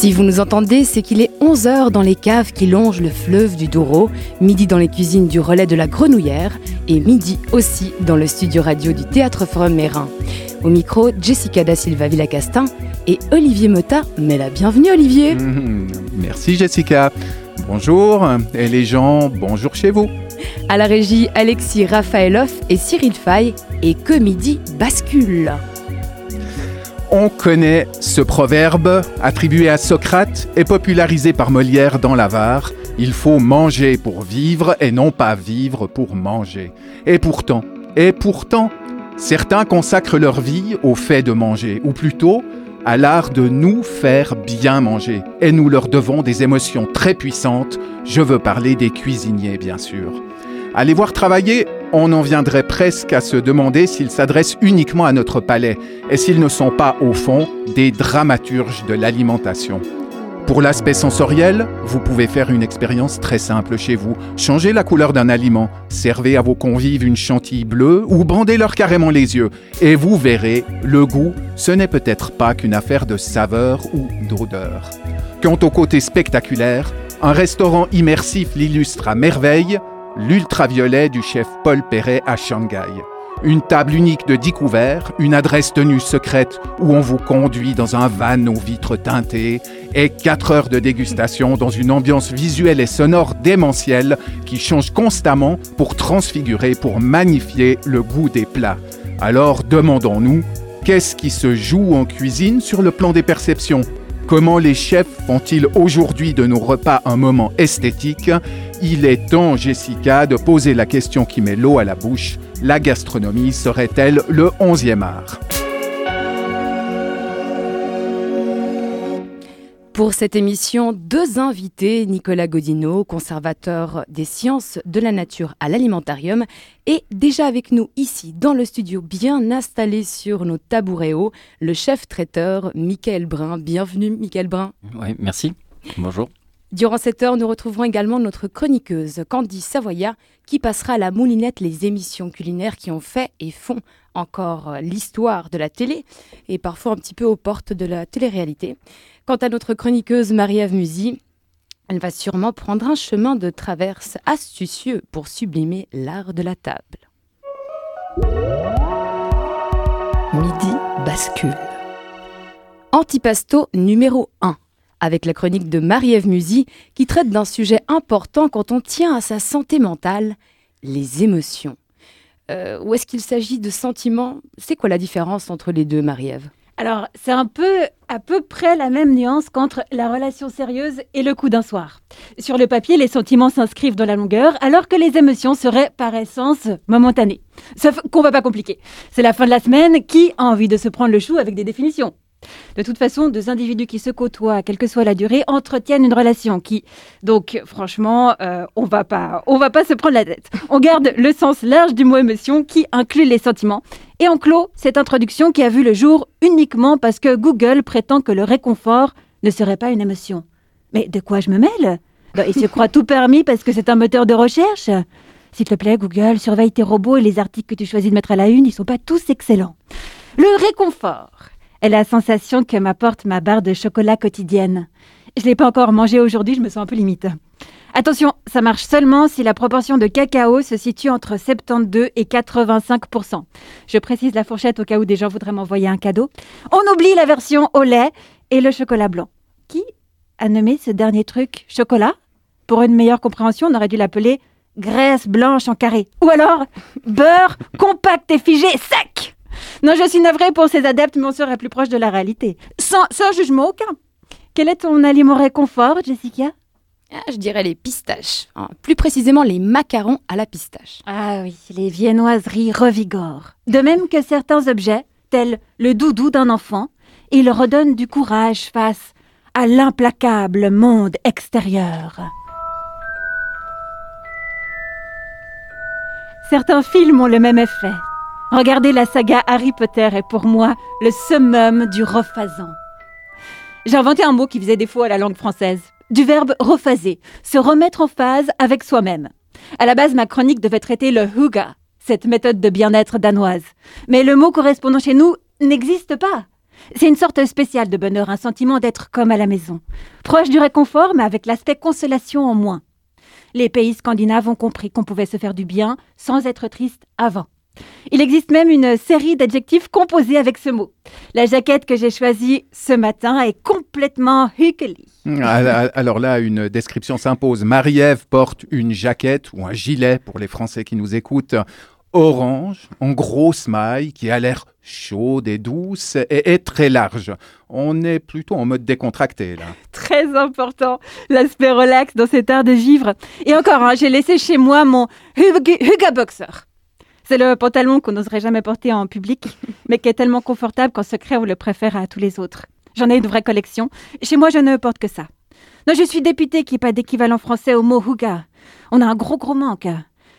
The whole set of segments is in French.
Si vous nous entendez, c'est qu'il est 11h dans les caves qui longent le fleuve du Douro, midi dans les cuisines du relais de la Grenouillère et midi aussi dans le studio radio du Théâtre Forum Mérin. Au micro, Jessica da Silva Villacastin et Olivier Mota. Mais la bienvenue Olivier Mmh, Merci Jessica. Bonjour et les gens, bonjour chez vous. À la régie, Alexis Raphaëloff et Cyril Fay et que midi bascule. On connaît ce proverbe attribué à Socrate et popularisé par Molière dans l'Avare. Il faut manger pour vivre et non pas vivre pour manger. Et pourtant, et pourtant, certains consacrent leur vie au fait de manger, ou plutôt à l'art de nous faire bien manger. Et nous leur devons des émotions très puissantes. Je veux parler des cuisiniers, bien sûr. Les voir travailler, on en viendrait presque à se demander s'ils s'adressent uniquement à notre palais et s'ils ne sont pas, au fond, des dramaturges de l'alimentation. Pour l'aspect sensoriel, vous pouvez faire une expérience très simple chez vous. Changez la couleur d'un aliment, servez à vos convives une chantilly bleue ou bandez-leur carrément les yeux. Et vous verrez, le goût, ce n'est peut-être pas qu'une affaire de saveur ou d'odeur. Quant au côté spectaculaire, un restaurant immersif l'illustre à merveille, l'ultraviolet du chef Paul Perret à Shanghai. Une table unique de 10 couverts, une adresse tenue secrète où on vous conduit dans un van aux vitres teintées et 4 heures de dégustation dans une ambiance visuelle et sonore démentielle qui change constamment pour transfigurer, pour magnifier le goût des plats. Alors demandons-nous, qu'est-ce qui se joue en cuisine sur le plan des perceptions? Comment les chefs font-ils aujourd'hui de nos repas un moment esthétique? Il est temps, Jessica, de poser la question qui met l'eau à la bouche. La gastronomie serait-elle le onzième art? Pour cette émission, deux invités, Nicolas Godineau, conservateur des sciences de la nature à l'alimentarium, et déjà avec nous ici dans le studio, bien installé sur nos tabourets hauts, le chef traiteur Michael Brun. Bienvenue Michael Brun. Oui, merci. Bonjour. Durant cette heure, nous retrouverons également notre chroniqueuse Candy Savoya qui passera à la moulinette les émissions culinaires qui ont fait et font encore l'histoire de la télé et parfois un petit peu aux portes de la télé-réalité. Quant à notre chroniqueuse Marie-Ève Musy, elle va sûrement prendre un chemin de traverse astucieux pour sublimer l'art de la table. Midi bascule. Antipasto numéro 1 avec la chronique de Marie-Ève Musy qui traite d'un sujet important quand on tient à sa santé mentale, les émotions. Euh, ou est-ce qu'il s'agit de sentiments? C'est quoi la différence entre les deux, Marie-Ève? Alors, c'est un peu à peu près la même nuance qu'entre la relation sérieuse et le coup d'un soir. Sur le papier, les sentiments s'inscrivent dans la longueur, alors que les émotions seraient par essence momentanées. Sauf qu'on va pas compliquer. C'est la fin de la semaine, qui a envie de se prendre le chou avec des définitions? De toute façon, deux individus qui se côtoient, quelle que soit la durée, entretiennent une relation qui, donc, franchement, euh, on va pas, on va pas se prendre la tête. On garde le sens large du mot émotion qui inclut les sentiments. Et on clôt cette introduction qui a vu le jour uniquement parce que Google prétend que le réconfort ne serait pas une émotion. Mais de quoi je me mêle? Bah, Il se croit tout permis parce que c'est un moteur de recherche. S'il te plaît, Google, surveille tes robots et les articles que tu choisis de mettre à la une, ils sont pas tous excellents. Le réconfort est la sensation que m'apporte ma barre de chocolat quotidienne. Je ne l'ai pas encore mangé aujourd'hui, je me sens un peu limite. Attention, ça marche seulement si la proportion de cacao se situe entre 72 et 85% Je précise la fourchette au cas où des gens voudraient m'envoyer un cadeau. On oublie la version au lait et le chocolat blanc. Qui a nommé ce dernier truc chocolat? Pour une meilleure compréhension, on aurait dû l'appeler graisse blanche en carré. Ou alors beurre compact et figé sec non, je suis navrée pour ces adeptes, mais on serait plus proche de la réalité. Sans, sans jugement aucun. Quel est ton aliment réconfort, Jessica? Ah, Je dirais les pistaches. Hein. Plus précisément, les macarons à la pistache. Ah oui, les viennoiseries revigorent. De même que certains objets, tels le doudou d'un enfant, ils redonnent du courage face à l'implacable monde extérieur. Certains films ont le même effet. Regarder la saga Harry Potter est pour moi le summum du rephasant. J'ai inventé un mot qui faisait défaut à la langue française. Du verbe rephaser, se remettre en phase avec soi-même. À la base, ma chronique devait traiter le huga, cette méthode de bien-être danoise. Mais le mot correspondant chez nous n'existe pas. C'est une sorte spéciale de bonheur, un sentiment d'être comme à la maison. Proche du réconfort, mais avec l'aspect consolation en moins. Les pays scandinaves ont compris qu'on pouvait se faire du bien sans être triste avant. Il existe même une série d'adjectifs composés avec ce mot. La jaquette que j'ai choisie ce matin est complètement huckly. Alors là, une description s'impose. Marie-Ève porte une jaquette ou un gilet pour les Français qui nous écoutent orange, en grosse maille, qui a l'air chaude et douce et est très large. On est plutôt en mode décontracté là. Très important, l'aspect relax dans cet art de vivre. Et encore, hein, j'ai laissé chez moi mon Huga Boxer. C'est le pantalon qu'on n'oserait jamais porter en public, mais qui est tellement confortable qu'en secret on le préfère à tous les autres. J'en ai une vraie collection. Chez moi, je ne porte que ça. Non, je suis députée qui n'est pas d'équivalent français au mot Huga. On a un gros gros manque.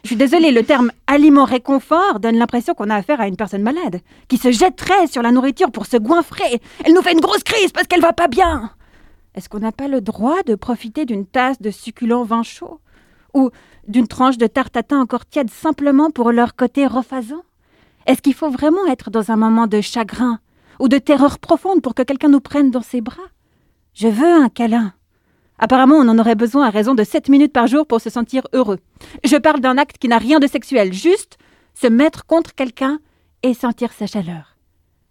Je suis désolée, le terme aliment réconfort donne l'impression qu'on a affaire à une personne malade, qui se jetterait sur la nourriture pour se goinfrer. Elle nous fait une grosse crise parce qu'elle va pas bien. Est-ce qu'on n'a pas le droit de profiter d'une tasse de succulent vin chaud? Ou d'une tranche de tarte tatin encore tiède simplement pour leur côté refaisant Est-ce qu'il faut vraiment être dans un moment de chagrin ou de terreur profonde pour que quelqu'un nous prenne dans ses bras? Je veux un câlin. Apparemment, on en aurait besoin à raison de 7 minutes par jour pour se sentir heureux. Je parle d'un acte qui n'a rien de sexuel, juste se mettre contre quelqu'un et sentir sa chaleur.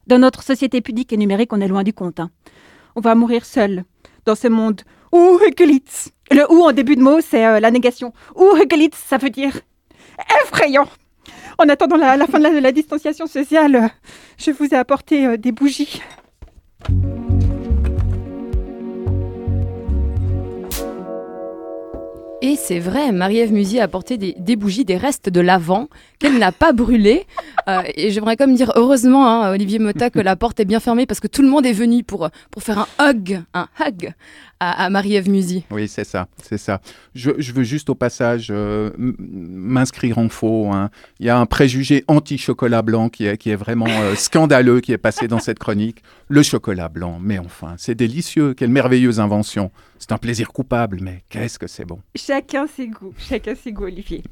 Dans notre société pudique et numérique, on est loin du compte. Hein. On va mourir seul dans ce monde. Ou Le ou en début de mot, c'est euh, la négation. Ou ça veut dire effrayant. En attendant la, fin de la, de la, distanciation sociale, euh, je vous ai apporté euh, des bougies. Et c'est vrai, Marie-Ève Musy a apporté des, bougies, des restes de l'avant qu'elle n'a pas brûlé. Euh, et j'aimerais comme dire heureusement, hein, Olivier Mota, que la porte est bien fermée parce que tout le monde est venu pour, pour faire un hug, un hug à, Marie-Ève Musy. Oui, c'est ça, c'est ça. Je, veux juste au passage euh, m'inscrire en faux. Hein. Il y a un préjugé anti-chocolat blanc qui est, qui est vraiment euh, scandaleux qui est passé dans cette chronique. Le chocolat blanc, mais enfin, c'est délicieux. Quelle merveilleuse invention. C'est un plaisir coupable, mais qu'est-ce que c'est bon. Chacun ses goûts, chacun ses goûts, Olivier.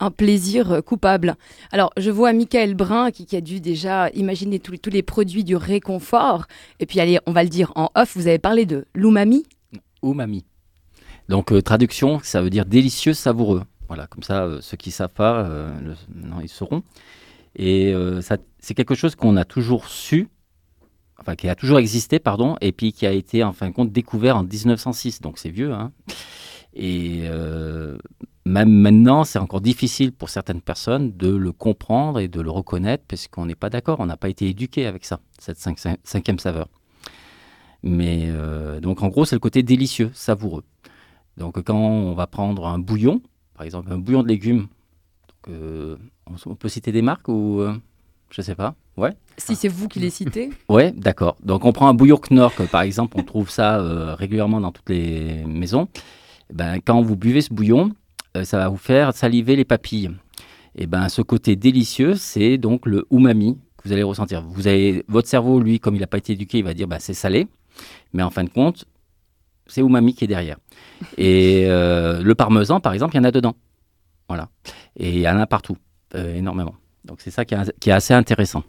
Un plaisir euh, coupable. Alors, je vois Michael Brun qui, a dû déjà imaginer tous, les produits du réconfort. Et puis, allez, on va le dire en off, vous avez parlé de l'umami. Umami. Donc, euh, traduction, ça veut dire délicieux, savoureux. Voilà, comme ça, euh, ceux qui ne savent pas, non, ils sauront. Et c'est quelque chose qu'on a toujours su, enfin qui a toujours existé, pardon, et puis qui a été en fin de compte découvert en 1906, donc c'est vieux. Hein. Et même maintenant, c'est encore difficile pour certaines personnes de le comprendre et de le reconnaître parce qu'on n'est pas d'accord, on n'a pas été éduqué avec ça, cette cinquième saveur. Mais euh, donc en gros, c'est le côté délicieux, savoureux. Donc quand on va prendre un bouillon, par exemple un bouillon de légumes, euh, on peut citer des marques ou je sais pas. Ouais. Si c'est vous qui les citez. ouais, d'accord. Donc on prend un bouillon Knorr, par exemple, on trouve ça euh, régulièrement dans toutes les maisons. Ben, quand vous buvez ce bouillon, euh, ça va vous faire saliver les papilles. Et ben ce côté délicieux, c'est donc le umami que vous allez ressentir. Vous avez votre cerveau, lui, comme il n'a pas été éduqué, il va dire ben, c'est salé, mais en fin de compte, c'est umami qui est derrière. Et euh, le parmesan, par exemple, il y en a dedans. Voilà. Et il y en a partout, énormément. Donc c'est ça qui est, assez intéressant.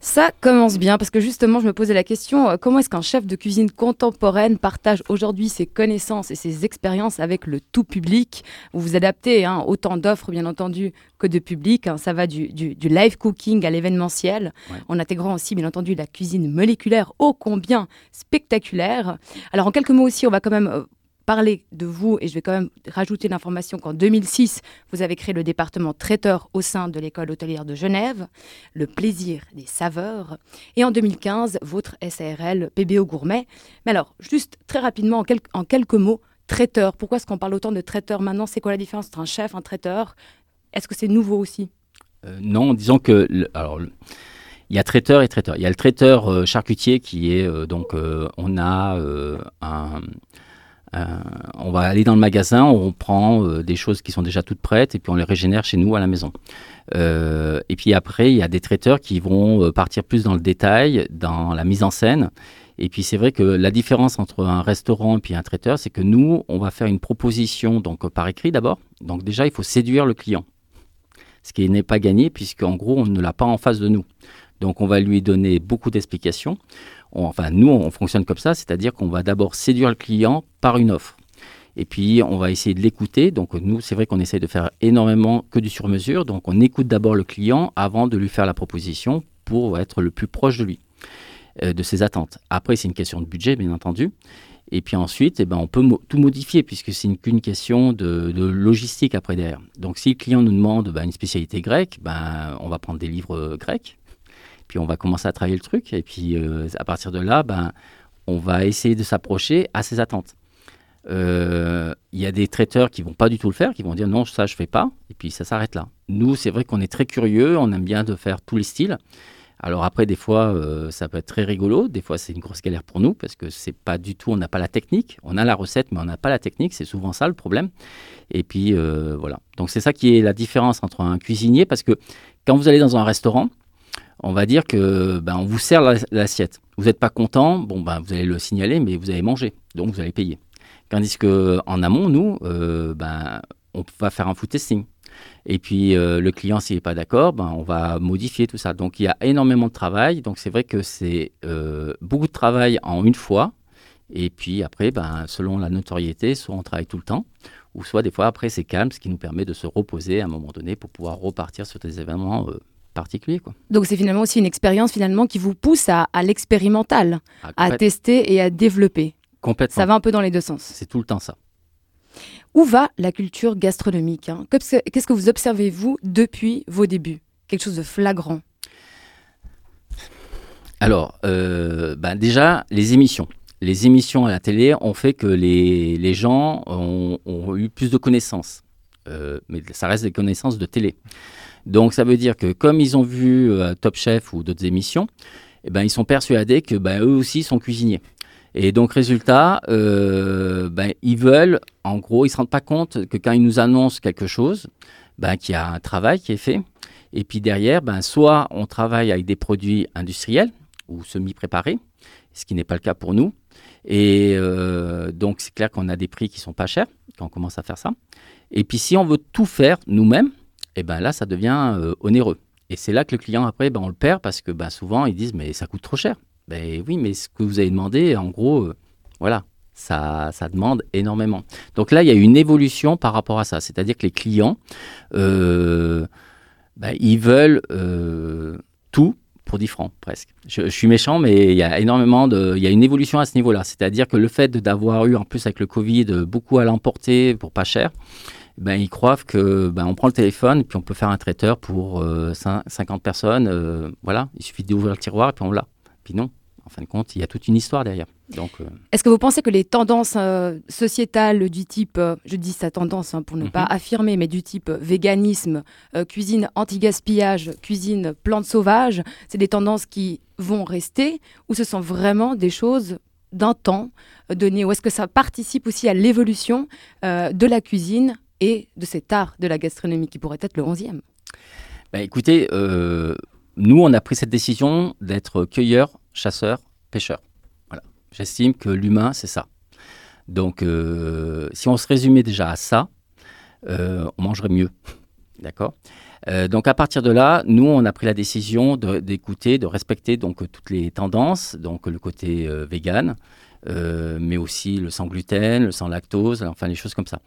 Ça commence bien parce que justement, je me posais la question euh, comment est-ce qu'un chef de cuisine contemporaine partage aujourd'hui ses connaissances et ses expériences avec le tout public? Vous vous adaptez hein, autant d'offres, bien entendu, que de public. Hein. ça va du, live cooking à l'événementiel, en intégrant aussi, bien entendu, la cuisine moléculaire ô combien spectaculaire. Alors, en quelques mots aussi, on va quand même euh, parler de vous et je vais quand même rajouter l'information qu'en 2006, vous avez créé le département traiteur au sein de l'école hôtelière de Genève, le plaisir des saveurs, et en 2015, votre SARL PBO Gourmet. Mais alors, juste très rapidement, en, quelques mots, traiteur, pourquoi est-ce qu'on parle autant de traiteur maintenant? C'est quoi la différence entre un chef, un traiteur? Est-ce que c'est nouveau aussi? Euh, Non, disons que... alors, il y a traiteur et traiteur. Il y a le traiteur euh, charcutier qui est euh, donc on a un, on va aller dans le magasin, on prend euh, des choses qui sont déjà toutes prêtes et puis on les régénère chez nous à la maison. Euh, et puis après, il y a des traiteurs qui vont euh, partir plus dans le détail, dans la mise en scène. Et puis c'est vrai que la différence entre un restaurant et puis un traiteur, c'est que nous, on va faire une proposition donc euh, par écrit d'abord. Donc déjà, il faut séduire le client, ce qui n'est pas gagné puisqu'en gros, on ne l'a pas en face de nous. Donc on va lui donner beaucoup d'explications. On- enfin, nous, on fonctionne comme ça, c'est-à-dire qu'on va d'abord séduire le client par une offre. Et puis, on va essayer de l'écouter. Donc, nous, c'est vrai qu'on essaye de faire énormément que du sur-mesure. Donc, on écoute d'abord le client avant de lui faire la proposition pour être le plus proche de lui, euh, de ses attentes. Après, c'est une question de budget, bien entendu. Et puis ensuite, eh ben, on peut tout modifier puisque c'est une- qu'une question de, logistique après derrière. Donc, si le client nous demande ben, une spécialité grecque, ben, on va prendre des livres euh, grecs. Puis, on va commencer à travailler le truc. Et puis, euh, à partir de là, ben, on va essayer de s'approcher à ses attentes. Euh, Il y a des traiteurs qui vont pas du tout le faire, qui vont dire non, ça je fais pas, et puis ça s'arrête là. Nous, c'est vrai qu'on est très curieux, on aime bien de faire tous les styles. Alors après, des fois, euh, ça peut être très rigolo, des fois c'est une grosse galère pour nous parce que c'est pas du tout, on n'a pas la technique, on a la recette, mais on n'a pas la technique, c'est souvent ça le problème. Et puis voilà. Donc c'est ça qui est la différence entre un cuisinier, parce que quand vous allez dans un restaurant, on va dire que ben, on vous sert la- l'assiette. Vous n'êtes pas content, bon ben vous allez le signaler, mais vous allez manger, donc vous allez payer. Tandis que en amont, nous, euh, ben, on va faire un food testing. Et puis euh, le client, s'il n'est pas d'accord, ben, on va modifier tout ça. Donc il y a énormément de travail. Donc c'est vrai que c'est euh, beaucoup de travail en une fois. Et puis après, ben, selon la notoriété, soit on travaille tout le temps, ou soit des fois après c'est calme, ce qui nous permet de se reposer à un moment donné pour pouvoir repartir sur des événements Quoi. Donc c'est finalement aussi une expérience finalement qui vous pousse à, à l'expérimental, Ah, à tester et à développer. complètement. Ça va un peu dans les deux sens. C'est tout le temps ça. Où va la culture gastronomique hein? Qu'est-ce que- qu'est-ce que vous observez, vous, depuis vos débuts? Quelque chose de flagrant. Alors, euh, ben déjà, les émissions. Les émissions à la télé ont fait que les, les gens ont, ont eu plus de connaissances. Euh, mais ça reste des connaissances de télé. Donc, ça veut dire que comme ils ont vu euh, Top Chef ou d'autres émissions, eh ben, ils sont persuadés que ben, eux aussi sont cuisiniers. Et donc, résultat, euh, ben, ils veulent, en gros, ils ne se rendent pas compte que quand ils nous annoncent quelque chose, ben, qu'il y a un travail qui est fait. Et puis derrière, ben, soit on travaille avec des produits industriels, ou semi-préparés, ce qui n'est pas le cas pour nous. Et euh, donc, c'est clair qu'on a des prix qui sont pas chers quand on commence à faire ça. Et puis, si on veut tout faire nous-mêmes, et ben là, ça devient euh, onéreux. Et c'est là que le client, après, ben, on le perd parce que ben, souvent, ils disent, mais ça coûte trop cher. Ben oui, mais ce que vous avez demandé, en gros, euh, voilà, ça, ça demande énormément. Donc là, il y a une évolution par rapport à ça. C'est-à-dire que les clients, euh, ben, ils veulent tout pour 10 francs presque. Je, je suis méchant, mais il y a énormément de, il y a une évolution à ce niveau-là. C'est-à-dire que le fait d'avoir eu en plus avec le Covid beaucoup à l'emporter pour pas cher, ben ils croient que ben on prend le téléphone puis on peut faire un traiteur pour euh, cin- 50 personnes. euh, voilà, il suffit d'ouvrir le tiroir et puis on l'a. Puis non, en fin de compte, il y a toute une histoire derrière. Donc euh, Est-ce que vous pensez que les tendances euh, sociétales du type, je dis sa tendance hein, pour ne Mhm. pas affirmer, mais du type véganisme, cuisine anti-gaspillage, cuisine plantes sauvages, c'est des tendances qui vont rester ou ce sont vraiment des choses d'un temps donné Ou est-ce que ça participe aussi à l'évolution de la cuisine et de cet art de la gastronomie qui pourrait être le 11e Ben, écoutez, euh, nous, on a pris cette décision d'être cueilleurs, chasseurs, pêcheurs. Voilà. J'estime que l'humain, c'est ça. Donc, euh, si on se résumait déjà à ça, euh, on mangerait mieux. D'accord? Donc, à partir de là, nous, on a pris la décision d'écouter, de, respecter donc toutes les tendances, donc le côté vegan, mais aussi le sans gluten, le sans lactose, enfin les choses comme ça.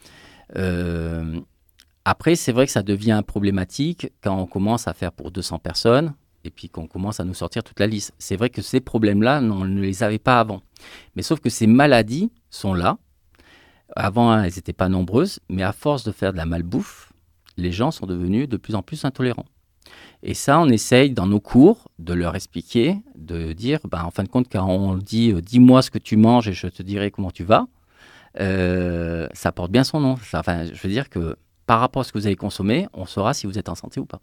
Euh, après, c'est vrai que ça devient problématique quand on commence à faire pour 200 personnes et puis qu'on commence à nous sortir toute la liste. C'est vrai que ces problèmes-là, on ne les avait pas avant. Mais sauf que ces maladies sont là. Avant, elles n'étaient pas nombreuses, mais à force de faire de la malbouffe, les gens sont devenus de plus en plus intolérants. Et ça, on essaye dans nos cours de leur expliquer, de dire, ben, en fin de compte, quand on dit euh, dis-moi ce que tu manges et je te dirai comment tu vas, euh, ça porte bien son nom. Enfin, je veux dire que par rapport à ce que vous avez consommé, on saura si vous êtes en santé ou pas.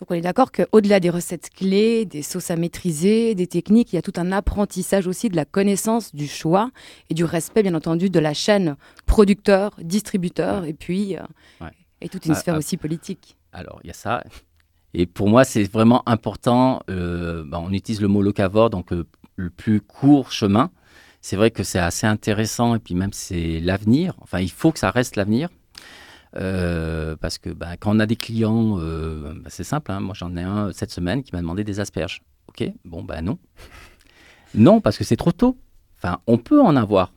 Donc on est d'accord qu'au-delà des recettes clés, des sauces à maîtriser, des techniques, il y a tout un apprentissage aussi de la connaissance, du choix et du respect, bien entendu, de la chaîne producteur, distributeur, et puis euh, Ouais. et toute une Ah, sphère ah. aussi politique. Alors, il y a ça. Et pour moi, c'est vraiment important. euh, bah, on utilise le mot locavore, donc le plus court chemin. C'est vrai que c'est assez intéressant et puis même c'est l'avenir. Enfin, il faut que ça reste l'avenir. Euh, parce que bah, quand on a des clients, euh, bah, c'est simple. hein. Moi, j'en ai un cette semaine qui m'a demandé des asperges. Ok, bon, ben non. Non, parce que c'est trop tôt. Enfin, on peut en avoir.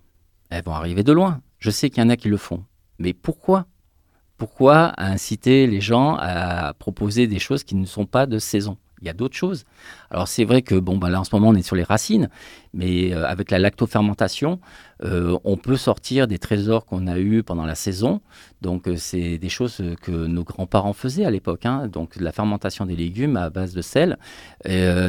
Elles vont arriver de loin. Je sais qu'il y en a qui le font. Mais pourquoi? Pourquoi inciter les gens à proposer des choses qui ne sont pas de saison? Il y a d'autres choses. Alors c'est vrai que bon, bah là en ce moment on est sur les racines, mais euh, avec la lactofermentation, euh, on peut sortir des trésors qu'on a eus pendant la saison. Donc euh, c'est des choses que nos grands-parents faisaient à l'époque. hein. Donc la fermentation des légumes à base de sel.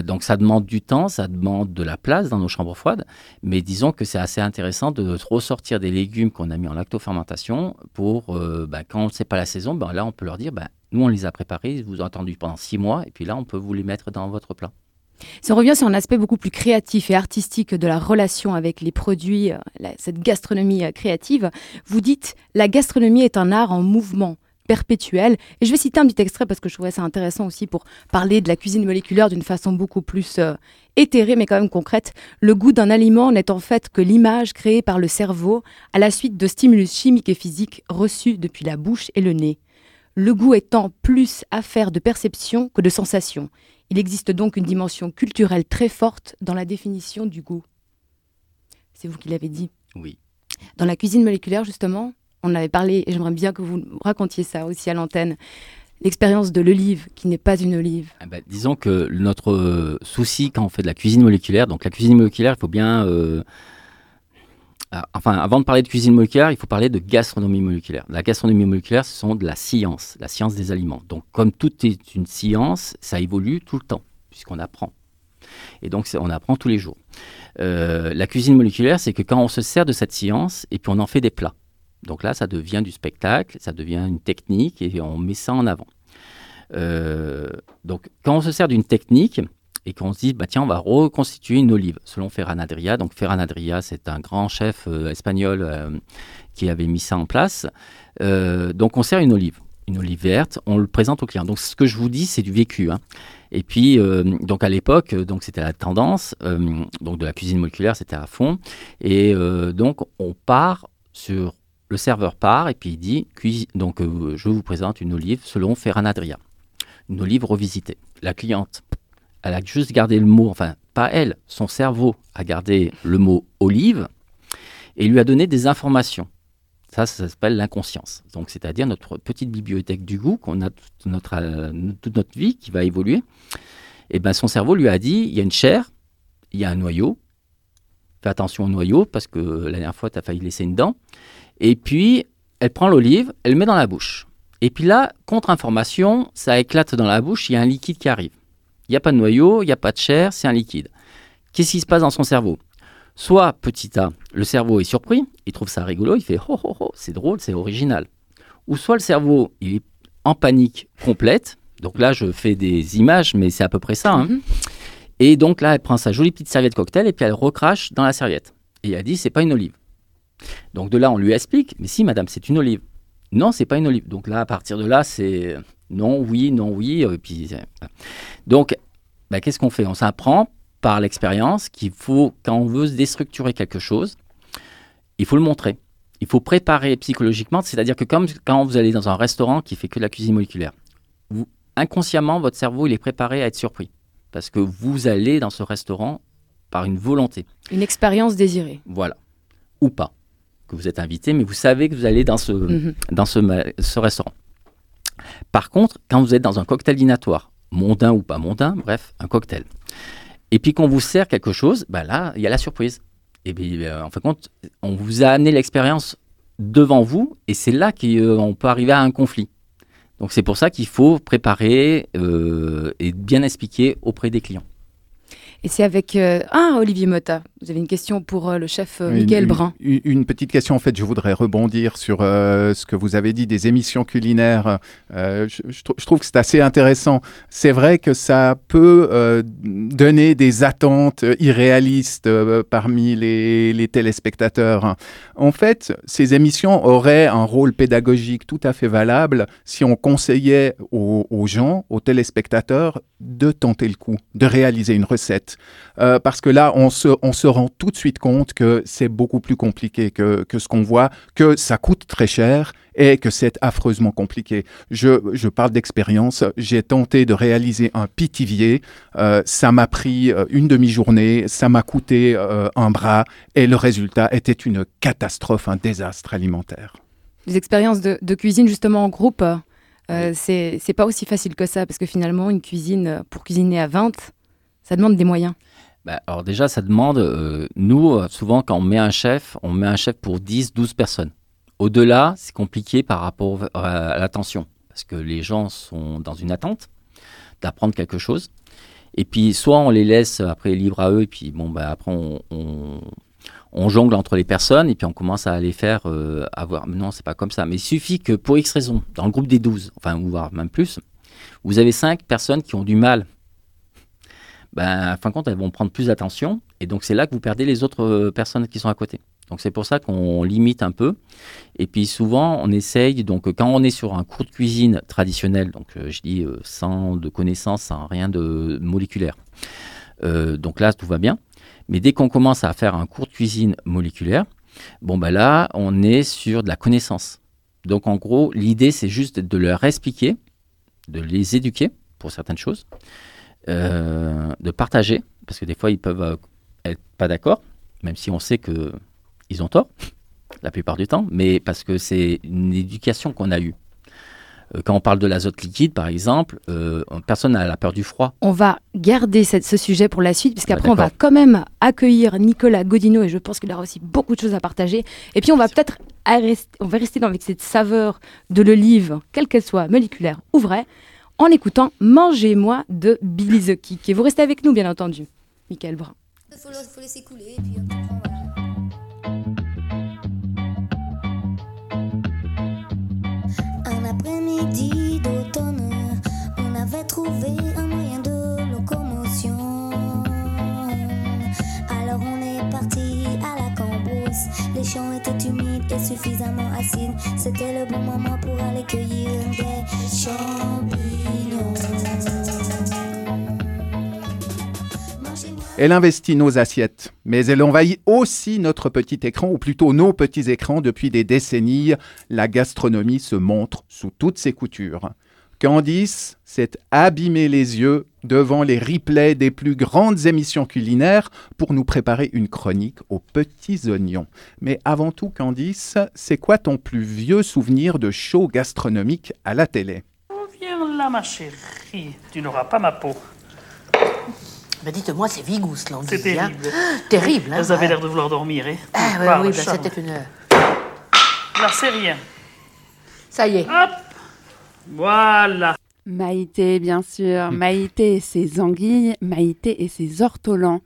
Donc ça demande du temps, ça demande de la place dans nos chambres froides. Mais disons que c'est assez intéressant de ressortir des légumes qu'on a mis en lactofermentation pour, bah, quand c'est pas la saison, ben là on peut leur dire, bah, nous on les a préparés, vous avez entendu pendant six mois, et puis là on peut vous les mettre dans votre plat. Si on revient sur un aspect beaucoup plus créatif et artistique de la relation avec les produits, euh, cette gastronomie euh, créative, vous dites la gastronomie est un art en mouvement perpétuel. Et je vais citer un petit extrait parce que je trouvais ça intéressant aussi pour parler de la cuisine moléculaire d'une façon beaucoup plus euh, éthérée mais quand même concrète. Le goût d'un aliment n'est en fait que l'image créée par le cerveau à la suite de stimulus chimiques et physiques reçus depuis la bouche et le nez. Le goût étant plus affaire de perception que de sensation. Il existe donc une dimension culturelle très forte dans la définition du goût. C'est vous qui l'avez dit. Oui. Dans la cuisine moléculaire, justement, on avait parlé, et j'aimerais bien que vous racontiez ça aussi à l'antenne, l'expérience de l'olive, qui n'est pas une olive. Eh ben, disons que notre euh, souci quand on fait de la cuisine moléculaire, donc la cuisine moléculaire, il faut bien... euh, ah, enfin, avant de parler de cuisine moléculaire, il faut parler de gastronomie moléculaire. La gastronomie moléculaire, ce sont de la science, la science des aliments. Donc, comme tout est une science, ça évolue tout le temps, puisqu'on apprend. Et donc, on apprend tous les jours. Euh, la cuisine moléculaire, c'est que quand on se sert de cette science et puis on en fait des plats. Donc là, ça devient du spectacle, ça devient une technique et on met ça en avant. Euh, donc, quand on se sert d'une technique et qu'on se dit, bah, tiens, on va reconstituer une olive, selon Ferran Adria. Donc, Ferran Adria, c'est un grand chef euh, espagnol euh, qui avait mis ça en place. Euh, donc, on sert une olive, une olive verte, on le présente au client. Donc, ce que je vous dis, c'est du vécu. hein. Et puis, donc à l'époque, donc c'était la tendance, donc de la cuisine moléculaire, c'était à fond. Et donc, on part sur le serveur part et puis il dit donc je vous présente une olive selon Ferran Adria, une olive revisitée. La cliente, elle a juste gardé le mot, enfin pas elle, son cerveau a gardé le mot olive et lui a donné des informations. Ça, ça s'appelle l'inconscience. Donc, c'est-à-dire notre petite bibliothèque du goût qu'on a toute notre, euh, vie qui va évoluer. Et ben, son cerveau lui a dit il y a une chair, il y a un noyau. Fais attention au noyau parce que la dernière fois, tu as failli laisser une dent. Et puis, elle prend l'olive, elle le met dans la bouche. Et puis là, contre-information, ça éclate dans la bouche, il y a un liquide qui arrive. Il n'y a pas de noyau, il n'y a pas de chair, c'est un liquide. Qu'est-ce qui se passe dans son cerveau? Soit, petit a, le cerveau est surpris, il trouve ça rigolo, il fait oh oh oh, c'est drôle, c'est original. Ou soit le cerveau, il est en panique complète. Donc là, je fais des images, mais c'est à peu près ça. hein. Mhm. Et donc là, elle prend sa jolie petite serviette cocktail et puis elle recrache dans la serviette. Et elle dit, c'est pas une olive. Donc de là, on lui explique, mais si, madame, c'est une olive. Non, c'est pas une olive. Donc là, à partir de là, c'est non, oui, non, oui. Et puis, euh, donc, bah, qu'est-ce qu'on fait? On s'apprend par l'expérience qu'il faut, quand on veut se déstructurer quelque chose, il faut le montrer. Il faut préparer psychologiquement, c'est-à-dire que comme quand vous allez dans un restaurant qui fait que de la cuisine moléculaire, vous, inconsciemment, votre cerveau, il est préparé à être surpris. Parce que vous allez dans ce restaurant par une volonté. Une expérience désirée. Voilà. Ou pas. Que vous êtes invité, mais vous savez que vous allez dans ce, Mhm. dans ce restaurant. Par contre, quand vous êtes dans un cocktail dînatoire, mondain ou pas mondain, bref, un cocktail, et puis qu'on vous sert quelque chose, bah là, il y a la surprise. Et bien, euh, en fin de compte, on vous a amené l'expérience devant vous, et c'est là qu'on peut arriver à un conflit. Donc c'est pour ça qu'il faut préparer euh, et bien expliquer auprès des clients. Et c'est avec euh, ah, Olivier Motta. Vous avez une question pour euh, le chef euh, Michael une, Brun. Une, une, petite question, en fait, je voudrais rebondir sur euh, ce que vous avez dit des émissions culinaires. Je, je, je, trouve que c'est assez intéressant. C'est vrai que ça peut donner des attentes irréalistes parmi les, les, téléspectateurs. En fait, ces émissions auraient un rôle pédagogique tout à fait valable si on conseillait aux, aux gens, aux téléspectateurs, de tenter le coup, de réaliser une recette. Euh, parce que là, on se, on se rend tout de suite compte que c'est beaucoup plus compliqué que, que ce qu'on voit, que ça coûte très cher et que c'est affreusement compliqué. Je, je parle d'expérience. J'ai tenté de réaliser un pitivier. Euh, ça m'a pris une demi-journée, ça m'a coûté euh, un bras et le résultat était une catastrophe, un désastre alimentaire. Les expériences de, de cuisine justement en groupe, euh, c'est c'est pas aussi facile que ça parce que finalement une cuisine pour cuisiner à 20, ça demande des moyens. Bah, alors déjà, ça demande, euh, nous, souvent quand on met un chef, on met un chef pour 10, 12 personnes. Au-delà, c'est compliqué par rapport à l'attention, parce que les gens sont dans une attente d'apprendre quelque chose. Et puis, soit on les laisse après libre à eux, et puis bon, bah, après on, on, on, jongle entre les personnes, et puis on commence à les faire euh, avoir. Non, c'est pas comme ça. Mais il suffit que pour X raison, dans le groupe des 12, enfin, voire même plus, vous avez 5 personnes qui ont du mal ben, en fin de compte, elles vont prendre plus d'attention. Et donc, c'est là que vous perdez les autres euh, personnes qui sont à côté. Donc, c'est pour ça qu'on limite un peu. Et puis, souvent, on essaye, donc, quand on est sur un cours de cuisine traditionnel, donc, euh, je dis euh, sans de connaissances, sans rien de moléculaire. Donc là, tout va bien. Mais dès qu'on commence à faire un cours de cuisine moléculaire, bon, ben là, on est sur de la connaissance. Donc, en gros, l'idée, c'est juste de leur expliquer, de les éduquer pour certaines choses. Euh, de partager, parce que des fois ils peuvent euh, être pas d'accord, même si on sait que ils ont tort la plupart du temps, mais parce que c'est une éducation qu'on a eue. Euh, quand on parle de l'azote liquide, par exemple, euh, personne n'a la peur du froid. On va garder cette, ce sujet pour la suite, puisqu'après, on va quand même accueillir Nicolas Godino, et je pense qu'il aura aussi beaucoup de choses à partager. Et puis, on va peut-être on va rester avec cette saveur de l'olive, quelle qu'elle soit, moléculaire ou vraie, en écoutant Mangez-moi de Billy the Kick. Et vous restez avec nous, bien entendu, Michael Brun. Il faut, faut, laisser couler. Et puis, un après-midi d'automne, on avait trouvé un moyen de locomotion. Alors on est parti Les champs étaient humides et suffisamment acides. C'était le bon moment pour aller cueillir des champignons. Elle investit nos assiettes, mais elle envahit aussi notre petit écran, ou plutôt nos petits écrans depuis des décennies. La gastronomie se montre sous toutes ses coutures. Candice s'est abîmé les yeux devant les replays des plus grandes émissions culinaires pour nous préparer une chronique aux petits oignons. Mais avant tout, Candice, c'est quoi ton plus vieux souvenir de show gastronomique à la télé? Viens là, ma chérie, tu n'auras pas ma peau. Ben dites-moi, c'est Vigous, l'anguille. C'est terrible. Hein terrible, hein Elles avaient l'air de vouloir dormir, hein Ah, ouais, oui, ben, charme. c'était une... Là, c'est rien. Ça y est. Hop Voilà. Maïté, bien sûr. Maïté et ses anguilles, Maïté et ses ortolans.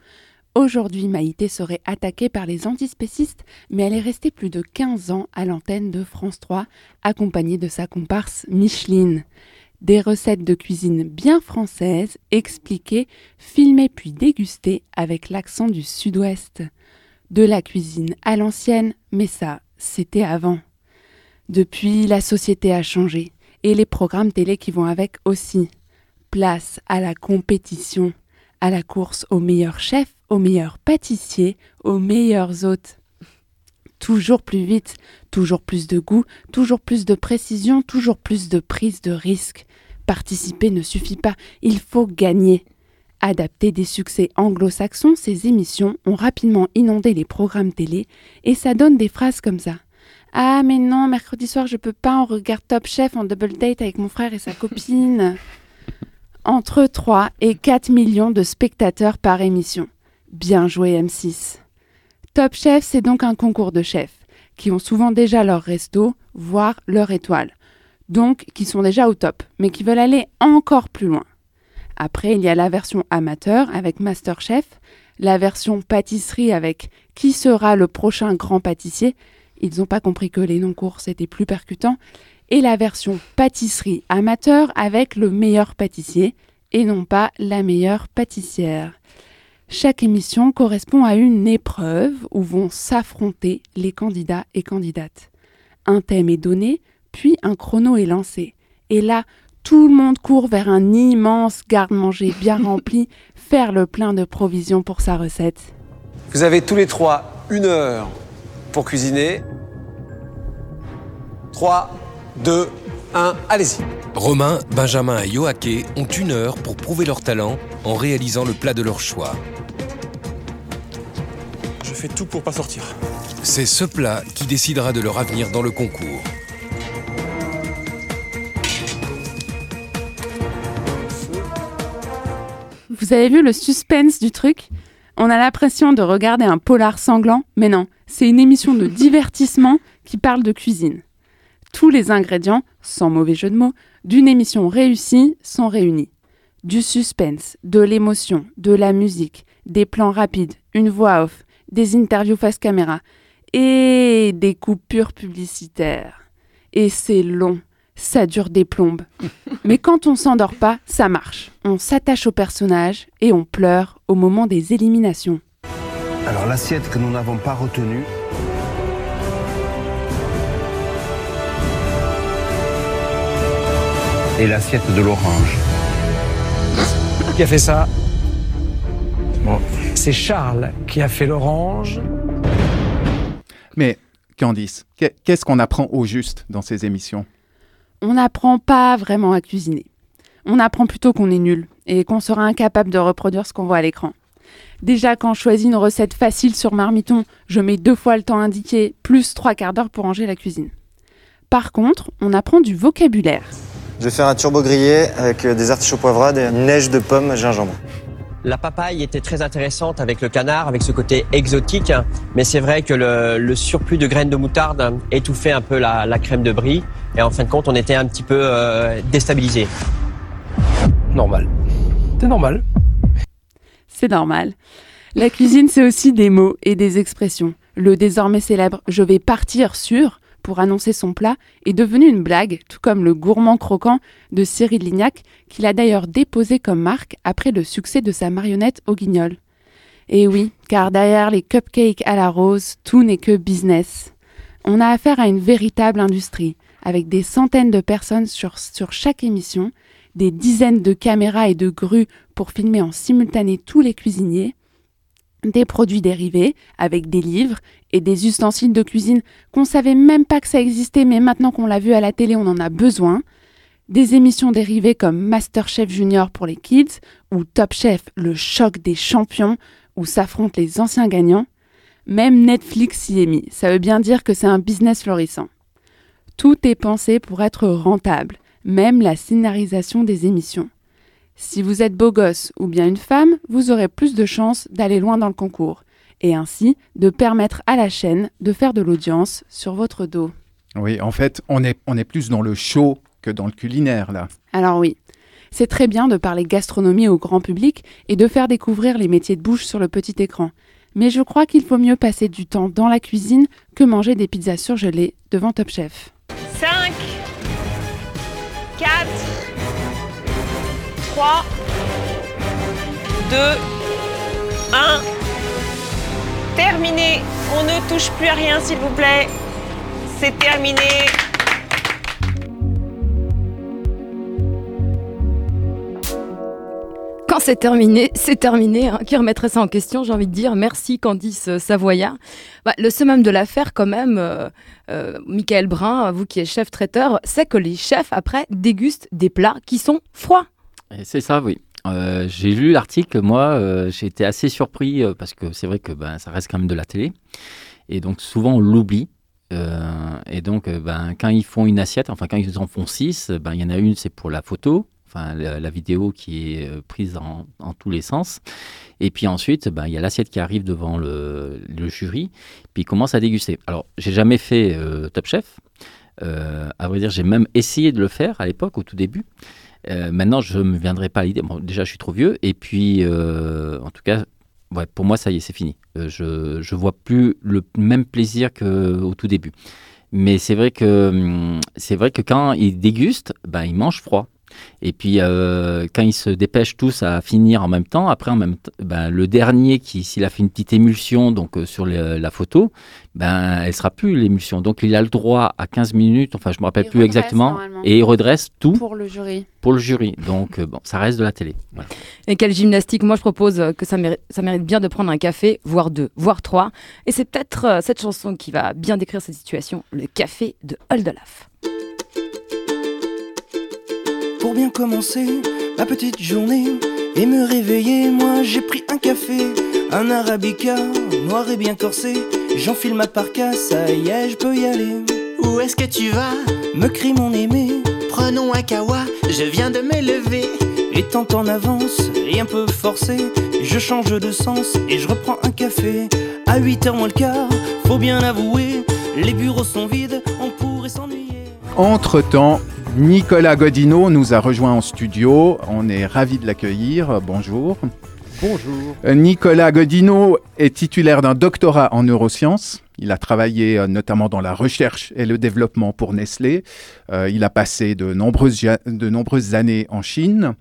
Aujourd'hui, Maïté serait attaquée par les antispécistes, mais elle est restée plus de 15 ans à l'antenne de France 3, accompagnée de sa comparse Micheline. Des recettes de cuisine bien françaises, expliquées, filmées puis dégustées avec l'accent du sud-ouest. De la cuisine à l'ancienne, mais ça, c'était avant. Depuis, la société a changé, et les programmes télé qui vont avec aussi. Place à la compétition, à la course aux meilleurs chefs, aux meilleurs pâtissiers, aux meilleurs hôtes. Toujours plus vite, toujours plus de goût, toujours plus de précision, toujours plus de prise de risque. Participer ne suffit pas, il faut gagner. Adapté des succès anglo-saxons, ces émissions ont rapidement inondé les programmes télé et ça donne des phrases comme ça. Ah mais non, mercredi soir je peux pas, on regarde Top Chef en double date avec mon frère et sa copine. Entre 3 et 4 millions de spectateurs par émission. Bien joué M6. Top Chef, c'est donc un concours de chefs qui ont souvent déjà leur resto, voire leur étoile. Donc qui sont déjà au top, mais qui veulent aller encore plus loin. Après, il y a la version amateur avec Masterchef, la version pâtisserie avec Qui sera le prochain grand pâtissier Ils n'ont pas compris que les non-cours c'était plus percutant. Et la version pâtisserie amateur avec le meilleur pâtissier et non pas la meilleure pâtissière. Chaque émission correspond à une épreuve où vont s'affronter les candidats et candidates. Un thème est donné, puis un chrono est lancé. Et là, tout le monde court vers un immense garde-manger bien rempli, faire le plein de provisions pour sa recette. Vous avez tous les trois une heure pour cuisiner. 3, 2, 1, allez-y. Romain, Benjamin et Yoake ont une heure pour prouver leur talent en réalisant le plat de leur choix. Je fais tout pour pas sortir. C'est ce plat qui décidera de leur avenir dans le concours. Vous avez vu le suspense du truc? On a l'impression de regarder un polar sanglant, mais non, c'est une émission de divertissement qui parle de cuisine. Tous les ingrédients, sans mauvais jeu de mots, d'une émission réussie sont réunis. Du suspense, de l'émotion, de la musique, des plans rapides, une voix off, des interviews face caméra et des coupures publicitaires. Et c'est long, ça dure des plombes. Mais quand on s'endort pas, ça marche. On s'attache au personnage et on pleure au moment des éliminations. Alors l'assiette que nous n'avons pas retenue, est l'assiette de l'orange. Qui a fait ça? C'est Charles qui a fait l'orange. Mais, Candice, qu'est- qu'est-ce qu'on apprend au juste dans ces émissions? On n'apprend pas vraiment à cuisiner. On apprend plutôt qu'on est nul et qu'on sera incapable de reproduire ce qu'on voit à l'écran. Déjà, quand je choisis une recette facile sur Marmiton, je mets deux fois le temps indiqué, plus trois quarts d'heure pour ranger la cuisine. Par contre, on apprend du vocabulaire. Je vais faire un turbo grillé avec euh, des artichauts poivrades et une neige de pommes gingembre. La papaye était très intéressante avec le canard, avec ce côté exotique, mais c'est vrai que le, le surplus de graines de moutarde étouffait un peu la, la crème de brie, et en fin de compte, on était un petit peu euh, déstabilisé. Normal. C'est normal. C'est normal. La cuisine, c'est aussi des mots et des expressions. Le désormais célèbre Je vais partir sur pour annoncer son plat est devenu une blague, tout comme le gourmand croquant de Cyril Lignac, qu'il a d'ailleurs déposé comme marque après le succès de sa marionnette au guignol. Et oui, car derrière les cupcakes à la rose, tout n'est que business. On a affaire à une véritable industrie, avec des centaines de personnes sur, sur chaque émission, des dizaines de caméras et de grues pour filmer en simultané tous les cuisiniers, des produits dérivés avec des livres et des ustensiles de cuisine qu'on savait même pas que ça existait, mais maintenant qu'on l'a vu à la télé, on en a besoin. Des émissions dérivées comme Masterchef Junior pour les kids ou Top Chef, le choc des champions où s'affrontent les anciens gagnants. Même Netflix y est mis. Ça veut bien dire que c'est un business florissant. Tout est pensé pour être rentable, même la scénarisation des émissions. Si vous êtes beau gosse ou bien une femme, vous aurez plus de chances d'aller loin dans le concours et ainsi de permettre à la chaîne de faire de l'audience sur votre dos. Oui, en fait, on est, on est plus dans le show que dans le culinaire, là. Alors oui, c'est très bien de parler gastronomie au grand public et de faire découvrir les métiers de bouche sur le petit écran. Mais je crois qu'il faut mieux passer du temps dans la cuisine que manger des pizzas surgelées devant Top Chef. 5, 4, 3, 2, 1. Terminé. On ne touche plus à rien, s'il vous plaît. C'est terminé. Quand c'est terminé, c'est terminé. hein. Qui remettrait ça en question J'ai envie de dire merci Candice euh, Savoyard. Bah, le summum de l'affaire, quand même, euh, euh, Michael Brun, vous qui êtes chef traiteur, c'est que les chefs après dégustent des plats qui sont froids. C'est ça, oui. Euh, j'ai lu l'article, moi, euh, j'ai été assez surpris euh, parce que c'est vrai que ben, ça reste quand même de la télé. Et donc souvent on l'oublie. Et donc ben, quand ils font une assiette, enfin quand ils en font six, ben, il y en a une c'est pour la photo, enfin la, la vidéo qui est prise en, en tous les sens. Et puis ensuite, ben, il y a l'assiette qui arrive devant le, le jury, puis ils commencent à déguster. Alors j'ai jamais fait Top Chef. À vrai dire, j'ai même essayé de le faire à l'époque, au tout début. Euh, maintenant, je ne me viendrai pas à l'idée. Bon, déjà, je suis trop vieux. Et puis, euh, en tout cas, ouais, pour moi, ça y est, c'est fini. Euh, je ne vois plus le même plaisir qu'au tout début. Mais c'est vrai que hum, c'est vrai que quand ils dégustent, ben, ils mangent froid. Et puis, euh, quand ils se dépêchent tous à finir en même temps, après, en même ben, le dernier qui, s'il a fait une petite émulsion donc euh, sur la photo, ben, elle sera plus l'émulsion. Donc, il a le droit à 15 minutes, enfin, je me rappelle Il plus redresse, exactement, et il redresse tout Pour le jury. pour le jury. Donc, euh, bon, ça reste de la télé. Voilà. Et quelle gymnastique Moi, je propose que ça mérite, ça mérite bien de prendre un café, voire deux, voire trois. Et c'est peut-être euh, cette chanson qui va bien décrire cette situation, le café de Oldelaf. Pour bien commencer ma petite journée et me réveiller, moi j'ai pris un café, un arabica, noir et bien corsé. J'enfile ma parka, ça y est, je peux y aller. Où est-ce que tu vas? Me crie mon aimé, Prenons un kawa, je viens de me lever. étant en avance et un peu forcé, je change de sens et je reprends un café. À 8h moins le quart, faut bien avouer, les bureaux sont vides, on pourrait s'ennuyer. Entre-temps, Nicolas Godino nous a rejoint en studio. On est ravis de l'accueillir. Bonjour. Bonjour. Euh, Nicolas Godino est titulaire d'un doctorat en neurosciences. Il a travaillé euh, notamment dans la recherche et le développement pour Nestlé. Euh, il a passé de nombreuses, de nombreuses années en Chine.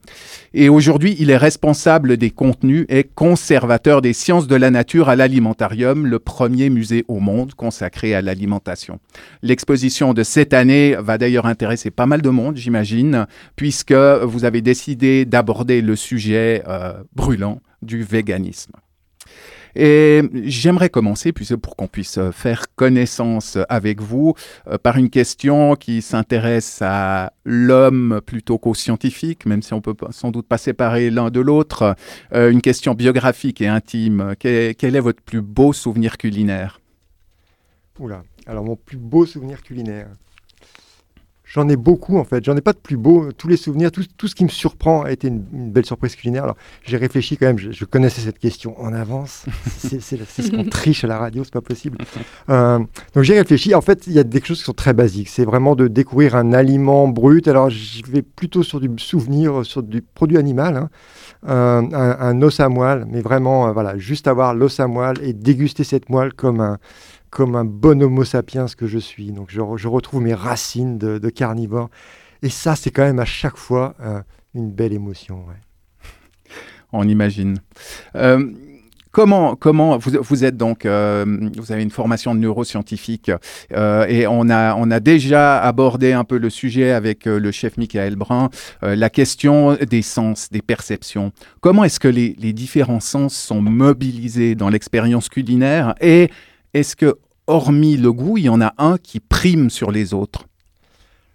Et aujourd'hui, il est responsable des contenus et conservateur des sciences de la nature à l'Alimentarium, le premier musée au monde consacré à l'alimentation. L'exposition de cette année va d'ailleurs intéresser pas mal de monde, j'imagine, puisque vous avez décidé d'aborder le sujet euh, brûlant du véganisme. Et j'aimerais commencer, pour qu'on puisse euh, faire connaissance avec vous, euh, par une question qui s'intéresse à l'homme plutôt qu'aux scientifiques, même si on peut sans doute pas séparer l'un de l'autre. Euh, une question biographique et intime. Quel est votre plus beau souvenir culinaire? Oula, alors mon plus beau souvenir culinaire. J'en ai beaucoup en fait, j'en ai pas de plus beau. Tous les souvenirs, tout, tout ce qui me surprend a été une, une belle surprise culinaire. Alors j'ai réfléchi quand même, je, je connaissais cette question en avance. C'est ce qu'on triche à la radio, c'est pas possible. Euh, donc j'ai réfléchi. En fait, il y a des choses qui sont très basiques. C'est vraiment de découvrir un aliment brut. Alors je vais plutôt sur du souvenir, sur du produit animal. hein. Euh, un, un os à moelle, mais vraiment, euh, voilà, juste avoir l'os à moelle et déguster cette moelle comme un, comme un bon homo sapiens que je suis. Donc je, re- je retrouve mes racines de, de carnivore. Et ça, c'est quand même à chaque fois euh, une belle émotion. On imagine. Euh, Comment, comment vous, êtes donc, euh, vous avez une formation de neuroscientifique et on a, on a déjà abordé un peu le sujet avec le chef Michael Brun, la question des sens, des perceptions. Comment est-ce que les, les différents sens sont mobilisés dans l'expérience culinaire et est-ce que, hormis le goût, il y en a un qui prime sur les autres?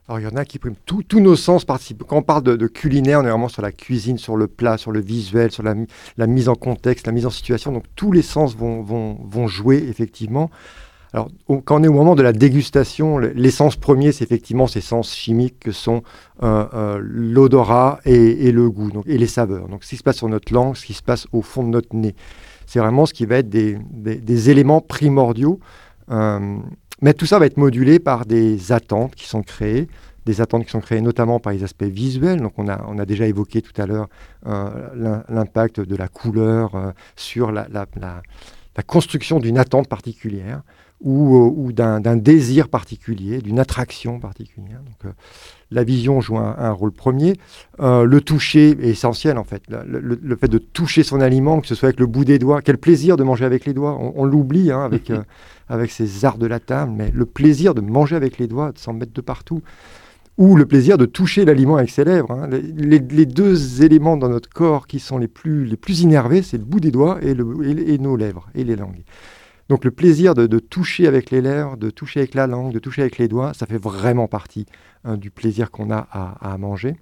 Alors, il y en a qui priment. Tous- nos sens participent. Quand on parle de, culinaire, on est vraiment sur la cuisine, sur le plat, sur le visuel, sur la, mi- la mise en contexte, la mise en situation. Donc, tous les sens vont, jouer, effectivement. Alors, quand on est au moment de la dégustation, le- l'essence premier, c'est effectivement ces sens chimiques que sont euh, euh, l'odorat et, et le goût, donc, et les saveurs. Donc, ce qui se passe sur notre langue, ce qui se passe au fond de notre nez. C'est vraiment ce qui va être des, des- éléments primordiaux. Euh, mais tout ça va être modulé par des attentes qui sont créées, des attentes qui sont créées notamment par les aspects visuels. Donc on a, on a déjà évoqué tout à l'heure euh, l'im- l'impact de la couleur euh, sur la- la- la construction d'une attente particulière ou, euh, ou d'un désir particulier, d'une attraction particulière. Donc, euh, la vision joue un, un rôle premier. Euh, le toucher est essentiel en fait. Le, le- le fait de toucher son aliment, que ce soit avec le bout des doigts, quel plaisir de manger avec les doigts. On, on l'oublie hein, avec, euh, avec ces arts de la table, mais le plaisir de manger avec les doigts, de s'en mettre de partout. Ou le plaisir de toucher l'aliment avec ses lèvres. hein. Les, les- les deux éléments dans notre corps qui sont les plus, les plus innervés, c'est le bout des doigts et, le, et- et nos lèvres et les langues. Donc le plaisir de, toucher avec les lèvres, de toucher avec la langue, de toucher avec les doigts, ça fait vraiment partie hein, du plaisir qu'on a à manger.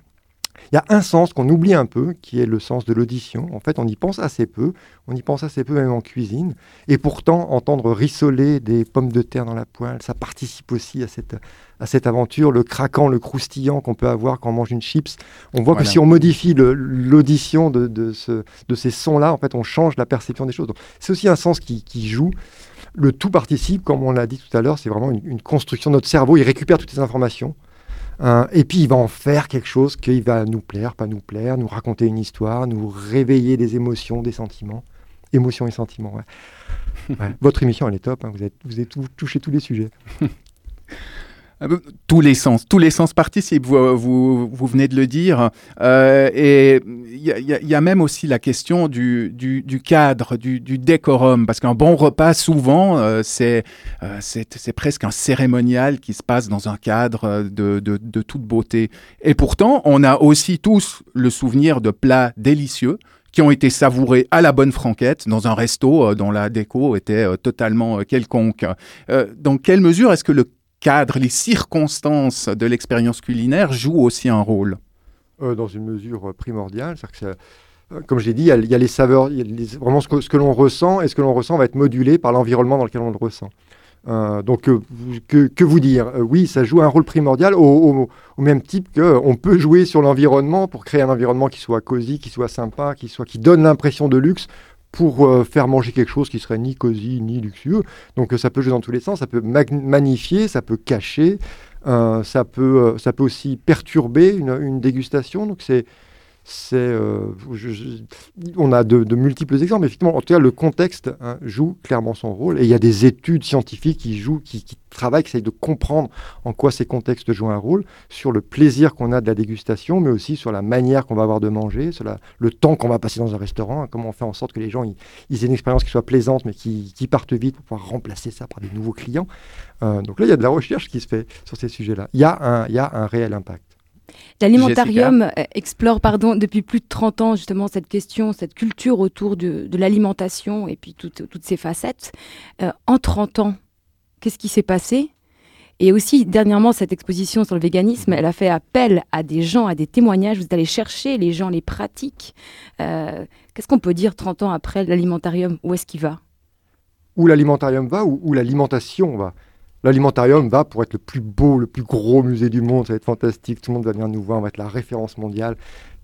Il y a un sens qu'on oublie un peu, qui est le sens de l'audition. En fait, on y pense assez peu. On y pense assez peu même en cuisine. Et pourtant, entendre rissoler des pommes de terre dans la poêle, ça participe aussi à cette, à cette aventure. Le craquant, le croustillant qu'on peut avoir quand on mange une chips. On voit Voilà. que si on modifie l'audition de, de, ce- de ces sons-là, en fait, on change la perception des choses. C'est aussi un sens qui, qui joue. Le tout participe, comme on l'a dit tout à l'heure, c'est vraiment une, une construction. Notre cerveau, il récupère toutes ces informations. Euh, et puis il va en faire quelque chose qui va nous plaire, pas nous plaire, nous raconter une histoire, nous réveiller des émotions, des sentiments. Émotions et sentiments, ouais. Ouais. Votre émission, elle est top, hein. vous avez, vous avez touché tous les sujets. Ben, Tous les sens, tous les sens participent, vous, vous, vous venez de le dire. Euh, et il y, y a- même aussi la question du, du, du cadre, du, du décorum, parce qu'un bon repas, souvent, euh, c'est euh, presque un cérémonial qui se passe dans un cadre euh, de, de, de toute beauté. Et pourtant, on a aussi tous le souvenir de plats délicieux qui ont été savourés à la bonne franquette dans un resto euh, dont la déco était euh, totalement euh, quelconque. Euh, dans quelle mesure est-ce que le cadre, les circonstances de l'expérience culinaire jouent aussi un rôle Euh, dans une mesure euh, primordiale. Que ça- euh, comme je l'ai dit, il y, a, les saveurs, vraiment ce que, l'on ressent, et ce que l'on ressent va être modulé par l'environnement dans lequel on le ressent. Euh, donc, que, vous dire? Oui, ça joue un rôle primordial au, au- au même type qu'on peut jouer sur l'environnement pour créer un environnement qui soit cosy, qui soit sympa, qui, soit, qui donne l'impression de luxe pour euh, faire manger quelque chose qui serait ni cosy ni luxueux. Donc, euh, ça peut jouer dans tous les sens, ça peut mag- magnifier, ça peut cacher, euh, ça, peut, ça peut aussi perturber une, une dégustation. Donc, c'est. Euh, on a de, multiples exemples. Effectivement, en tout cas, le contexte hein, joue clairement son rôle. Et il y a des études scientifiques qui jouent, qui, travaillent, qui essayent de comprendre en quoi ces contextes jouent un rôle sur le plaisir qu'on a de la dégustation, mais aussi sur la manière qu'on va avoir de manger, le temps qu'on va passer dans un restaurant, hein, comment on fait en sorte que les gens aient une expérience qui soit plaisante, mais qui, partent vite pour pouvoir remplacer ça par des nouveaux clients. Euh, donc là, il y a de la recherche qui se fait sur ces sujets-là. Il y a un réel impact. L'alimentarium euh, explore pardon, depuis plus de 30 ans justement cette question, cette culture autour de, de l'alimentation et puis toutes, toutes ces facettes. Euh, en 30 ans, qu'est-ce qui s'est passé? Et aussi, dernièrement, cette exposition sur le véganisme, elle a fait appel à des gens, à des témoignages. Vous êtes allé chercher les gens, les pratiques. Euh, qu'est-ce qu'on peut dire 30 ans après l'alimentarium? Où est-ce qu'il va? Où l'alimentarium va, ou où l'alimentation va? L'alimentarium va pour être le plus beau, le plus gros musée du monde, ça va être fantastique, tout le monde va venir nous voir, on va être la référence mondiale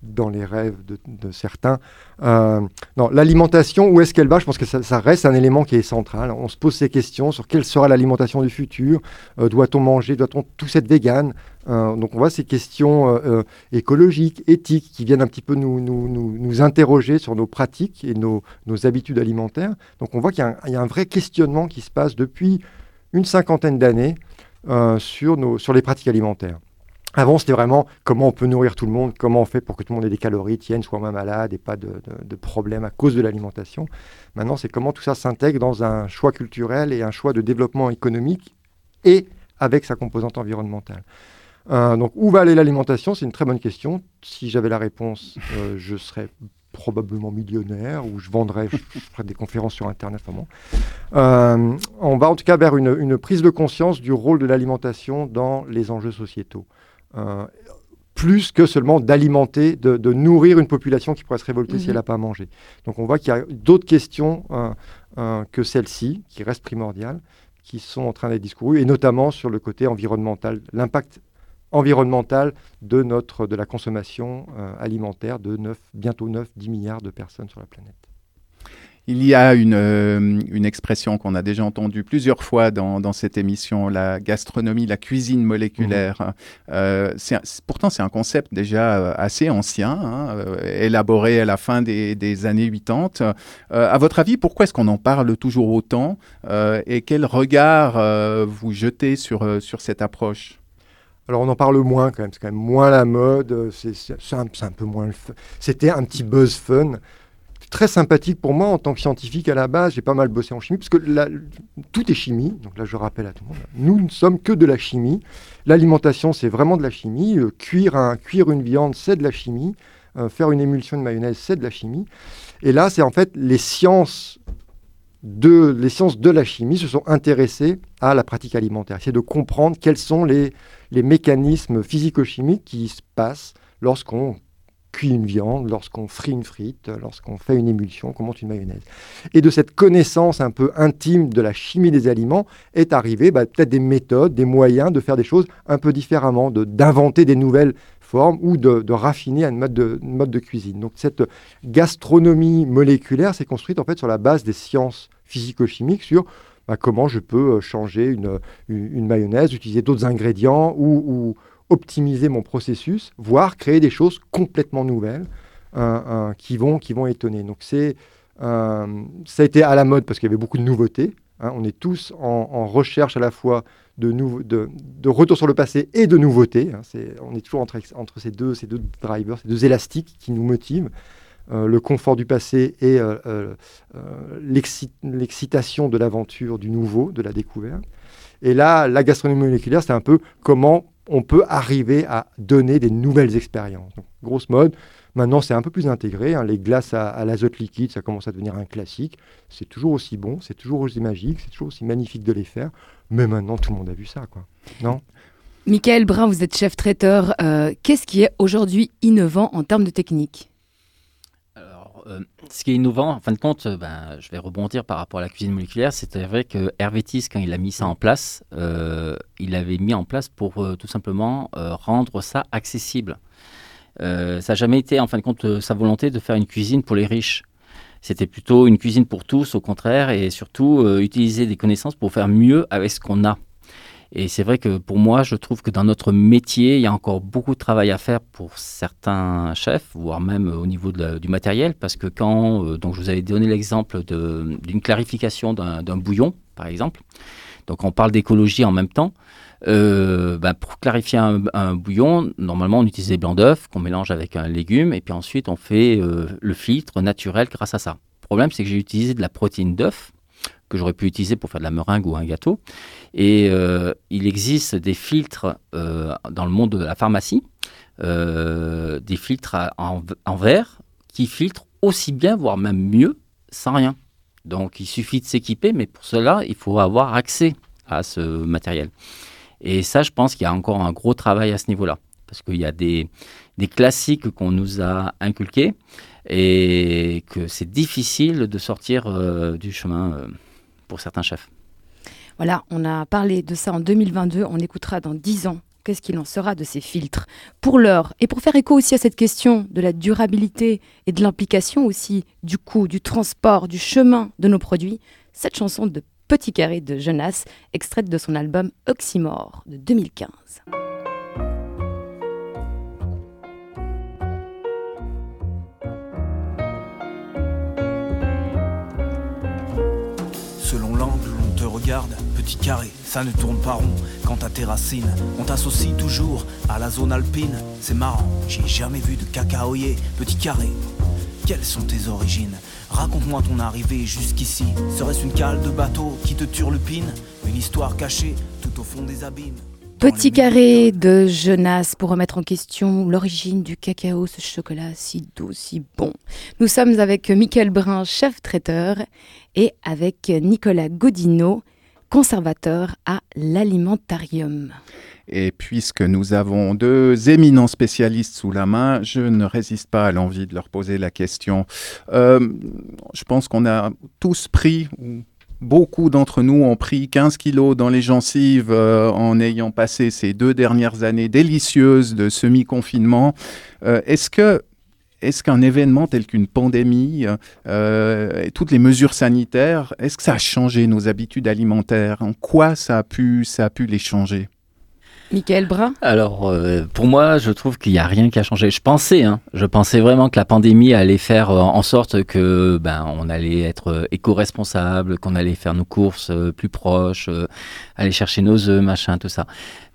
dans les rêves de, certains. Euh, non, l'alimentation, où est-ce qu'elle va? Je pense que ça, reste un élément qui est central. On se pose ces questions sur quelle sera l'alimentation du futur. Euh, doit-on manger? Doit-on tous être vegan euh, Donc on voit ces questions écologiques, éthiques, qui viennent un petit peu nous, interroger sur nos pratiques et nos, habitudes alimentaires. Donc on voit qu'il y, a un vrai questionnement qui se passe depuis une cinquantaine d'années euh, sur, nos, sur les pratiques alimentaires. Avant, c'était vraiment comment on peut nourrir tout le monde, comment on fait pour que tout le monde ait des calories, tienne, soit moins malade et pas de, de, problèmes à cause de l'alimentation. Maintenant, c'est comment tout ça s'intègre dans un choix culturel et un choix de développement économique et avec sa composante environnementale. Euh, donc, où va aller l'alimentation? C'est une très bonne question. Si j'avais la réponse, euh, je serais probablement millionnaire ou je vendrais, je, je ferais des conférences sur Internet. Enfin bon. euh, on va en tout cas vers une, une, prise de conscience du rôle de l'alimentation dans les enjeux sociétaux. Euh, plus que seulement d'alimenter, de, de, nourrir une population qui pourrait se révolter mmh. si elle n'a pas à manger. Donc on voit qu'il y a d'autres questions euh, que celle-ci, qui restent primordiales, qui sont en train d'être discourues, et notamment sur le côté environnemental, l'impact environnemental de, notre, de la consommation euh, alimentaire de 9, bientôt 9-10 milliards de personnes sur la planète. Il y a une, euh, une expression qu'on a déjà entendue plusieurs fois dans, dans, cette émission, la gastronomie, la cuisine moléculaire. Mmh. Euh, c'est, pourtant, c'est un concept déjà euh, assez ancien, hein, élaboré à la fin des, des années 80. à votre avis, pourquoi est-ce qu'on en parle toujours autant et quel regard vous jetez sur, sur cette approche? Alors on en parle moins quand même, c'est quand même moins la mode, c'est, un, peu moins. C'était un petit buzz fun très sympathique pour moi en tant que scientifique à la base. J'ai pas mal bossé en chimie, parce que tout est chimie. Donc là, je rappelle à tout le monde, nous ne sommes que de la chimie. L'alimentation, c'est vraiment de la chimie. Euh, cuire une viande, c'est de la chimie. Euh, faire une émulsion de mayonnaise, c'est de la chimie. Et là, c'est en fait les sciences de, les sciences de la chimie se sont intéressées à la pratique alimentaire. C'est de comprendre quels sont les, les mécanismes physico-chimiques qui se passent lorsqu'on cuit une viande, lorsqu'on frit une frite, lorsqu'on fait une émulsion, qu'on monte une mayonnaise. Et de cette connaissance un peu intime de la chimie des aliments est arrivé bah, peut-être des méthodes, des moyens de faire des choses un peu différemment, de, d'inventer des nouvelles formes ou de, raffiner un mode de, mode de cuisine. Donc cette gastronomie moléculaire s'est construite en fait sur la base des sciences physico-chimiques sur bah, comment je peux changer une, une, mayonnaise, utiliser d'autres ingrédients ou, optimiser mon processus, voire créer des choses complètement nouvelles euh, euh, qui, vont, qui vont étonner. Donc c'est, euh, ça a été à la mode parce qu'il y avait beaucoup de nouveautés. Hein. on est tous en, recherche à la fois de, de, retour sur le passé et de nouveautés. hein. C'est- on est toujours entre, ces, deux, ces deux drivers, ces deux élastiques qui nous motivent. Euh, le confort du passé et euh, euh, l'exci- l'excitation de l'aventure, du nouveau, de la découverte. Et là, la gastronomie moléculaire, c'est un peu comment on peut arriver à donner des nouvelles expériences. Grosse mode. Maintenant, c'est un peu plus intégré. hein. Les glaces à, à l'azote liquide, ça commence à devenir un classique. C'est toujours aussi bon, c'est toujours aussi magique, c'est toujours aussi magnifique de les faire. Mais maintenant, tout le monde a vu ça, quoi. Non? Michael Brun, vous êtes chef traiteur. Euh, Qu'est-ce qui est aujourd'hui innovant en termes de technique? Euh, ce qui est innovant, en fin de compte, euh, ben, je vais rebondir par rapport à la cuisine moléculaire. C'est vrai que Hervétis, quand il a mis ça en place, euh, il l'avait mis en place pour euh, tout simplement euh, rendre ça accessible. Euh, ça n'a jamais été, en fin de compte, euh, sa volonté de faire une cuisine pour les riches. C'était plutôt une cuisine pour tous, au contraire, et surtout euh, utiliser des connaissances pour faire mieux avec ce qu'on a. Et c'est vrai que pour moi, je trouve que dans notre métier, il y a encore beaucoup de travail à faire pour certains chefs, voire même au niveau du matériel, parce que quand, donc je vous avais donné l'exemple d'une clarification d'un bouillon, par exemple. Donc on parle d'écologie en même temps. Euh, ben, pour clarifier un, bouillon, normalement on utilise des blancs d'œufs qu'on mélange avec un légume, et puis ensuite on fait euh, le filtre naturel grâce à ça. Le problème, c'est que j'ai utilisé de la protéine d'œuf que j'aurais pu utiliser pour faire de la meringue ou un gâteau. Et euh, il existe des filtres dans le monde de la pharmacie, des filtres en verre qui filtrent aussi bien, voire même mieux, sans rien. Donc il suffit de s'équiper, mais pour cela, il faut avoir accès à ce matériel. Et ça, je pense qu'il y a encore un gros travail à ce niveau-là, parce qu'il y a des, des classiques qu'on nous a inculqués et que c'est difficile de sortir euh, du chemin euh, pour certains chefs. Voilà, on a parlé de ça en 2022. On écoutera dans 10 ans qu'est-ce qu'il en sera de ces filtres. Pour l'heure, et pour faire écho aussi à cette question de la durabilité et de l'implication aussi du coût, du transport, du chemin de nos produits, cette chanson de Petit Carré de Jonas, extraite de son album Oxymore de 2015. Selon l'angle où on te regarde, petit carré, ça ne tourne pas rond. Quant à tes racines, on t'associe toujours à la zone alpine. C'est marrant, j'ai jamais vu de cacaoyer, petit carré. Quelles sont tes origines Raconte-moi ton arrivée jusqu'ici. Serait-ce une cale de bateau qui te turlupine Une histoire cachée tout au fond des abîmes Petit carré de Jonas pour remettre en question l'origine du cacao, ce chocolat si doux, si bon. Nous sommes avec Michael Brun, chef traiteur, et avec Nicolas Godineau, conservateur à l'alimentarium. Et puisque nous avons deux éminents spécialistes sous la main, je ne résiste pas à l'envie de leur poser la question. Euh, je pense qu'on a tous pris, ou beaucoup d'entre nous ont pris 15 kilos dans les gencives euh, en ayant passé ces deux dernières années délicieuses de semi-confinement. Euh, Est-ce que est-ce qu'un événement tel qu'une pandémie et toutes les mesures sanitaires, est-ce que ça a changé nos habitudes alimentaires? En quoi ça a pu, ça a pu les changer? Michael Brun Alors, euh, pour moi, je trouve qu'il n'y a rien qui a changé. Je pensais, hein, je pensais vraiment que la pandémie allait faire euh, en sorte que ben, on allait être euh, éco-responsable, qu'on allait faire nos courses euh, plus proches, euh, aller chercher nos œufs, machin, tout ça.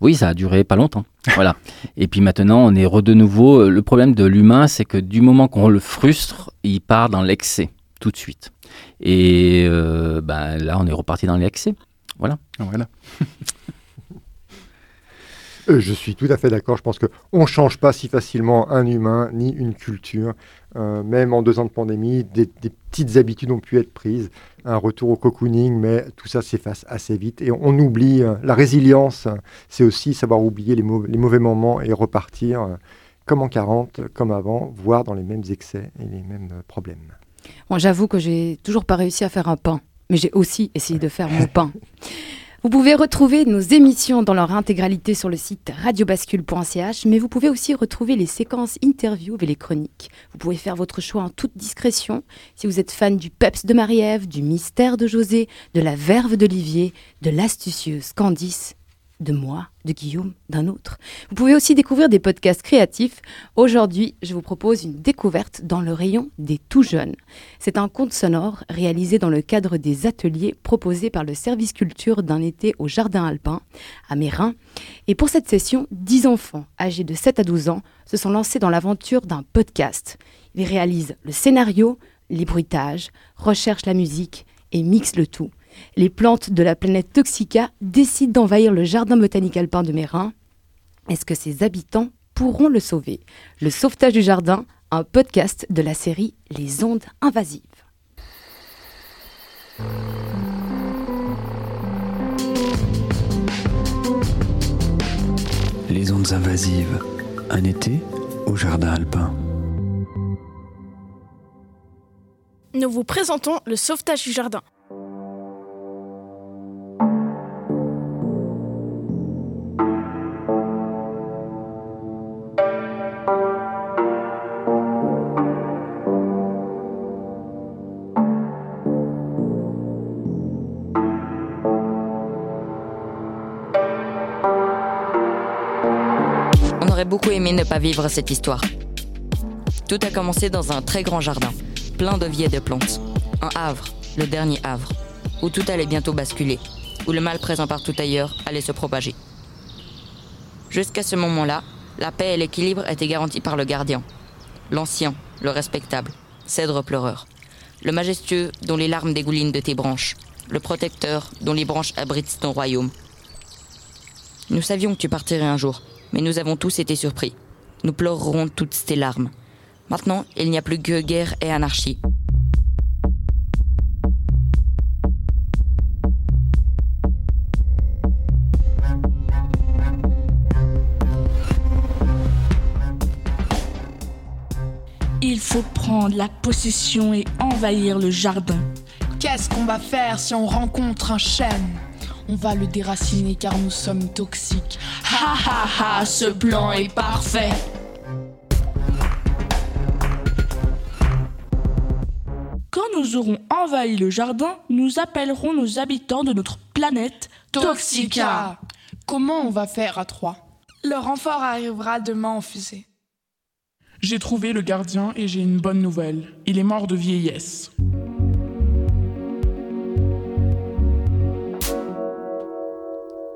Oui, ça a duré pas longtemps. Voilà. Et puis maintenant, on est re de nouveau. Le problème de l'humain, c'est que du moment qu'on le frustre, il part dans l'excès tout de suite. Et euh, ben, là, on est reparti dans l'excès. Voilà. Voilà. Euh, je suis tout à fait d'accord. Je pense qu'on ne change pas si facilement un humain ni une culture. Euh, même en deux ans de pandémie, des, des petites habitudes ont pu être prises. Un retour au cocooning, mais tout ça s'efface assez vite. Et on, on oublie euh, la résilience. C'est aussi savoir oublier les, mau- les mauvais moments et repartir euh, comme en 40, comme avant, voire dans les mêmes excès et les mêmes problèmes. Bon, j'avoue que j'ai toujours pas réussi à faire un pain, mais j'ai aussi essayé de faire mon pain. Vous pouvez retrouver nos émissions dans leur intégralité sur le site radiobascule.ch, mais vous pouvez aussi retrouver les séquences interviews et les chroniques. Vous pouvez faire votre choix en toute discrétion. Si vous ètes fan du peps de Marie-Ève, du mystère de José, de la verve d'Olivier, de l'astucieuse Candice, de moi, de Guillaume, d'un autre. Vous pouvez aussi découvrir des podcasts créatifs. Aujourd'hui, je vous propose une découverte dans le rayon des tout jeunes. C'est un conte sonore réalisé dans le cadre des ateliers proposés par le service culture d'un été au Jardin Alpin, à Mérin. Et pour cette session, 10 enfants âgés de 7 à 12 ans se sont lancés dans l'aventure d'un podcast. Ils réalisent le scénario, les bruitages, recherchent la musique et mixent le tout. Les plantes de la planète Toxica décident d'envahir le jardin botanique alpin de Mérin. Est-ce que ses habitants pourront le sauver? Le sauvetage du jardin, un podcast de la série Les ondes invasives. Les ondes invasives. Un été au jardin alpin. Nous vous présentons le sauvetage du jardin. Aurait beaucoup aimé ne pas vivre cette histoire. Tout a commencé dans un très grand jardin, plein de vie et de plantes. Un havre, le dernier havre, où tout allait bientôt basculer, où le mal présent partout ailleurs allait se propager. Jusqu'à ce moment-là, la paix et l'équilibre étaient garantis par le gardien. L'ancien, le respectable, cèdre pleureur. Le majestueux dont les larmes dégoulinent de tes branches. Le protecteur dont les branches abritent ton royaume. Nous savions que tu partirais un jour, mais nous avons tous été surpris. Nous pleurerons toutes tes larmes. Maintenant, il n'y a plus que guerre et anarchie. Il faut prendre la possession et envahir le jardin. Qu'est-ce qu'on va faire si on rencontre un chêne? On va le déraciner car nous sommes toxiques. Ha ha ha, ce plan est parfait. Quand nous aurons envahi le jardin, nous appellerons nos habitants de notre planète Toxica. Comment on va faire à trois? Le renfort arrivera demain en fusée. J'ai trouvé le gardien et j'ai une bonne nouvelle. Il est mort de vieillesse.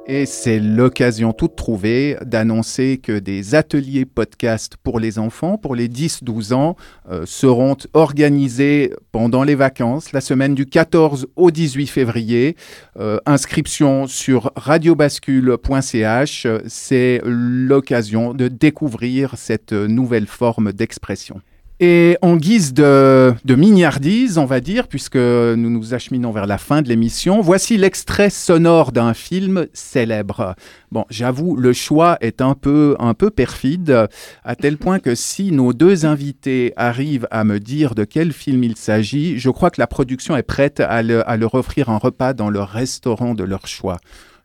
Et c'est l'occasion toute trouvée d'annoncer que des ateliers podcast pour les enfants, pour les 10-12 ans, euh, seront organisés pendant les vacances, la semaine du 14 au 18 février. Euh, inscription sur radiobascule.ch. C'est l'occasion de découvrir cette nouvelle forme d'expression. Et en guise de, de, mignardise, on va dire, puisque nous nous acheminons vers la fin de l'émission, voici l'extrait sonore d'un film célèbre. Bon, j'avoue, le choix est un peu, un peu perfide, à tel point que si nos deux invités arrivent à me dire de quel film il s'agit, je crois que la production est prête à, le, à leur offrir un repas dans le restaurant de leur choix.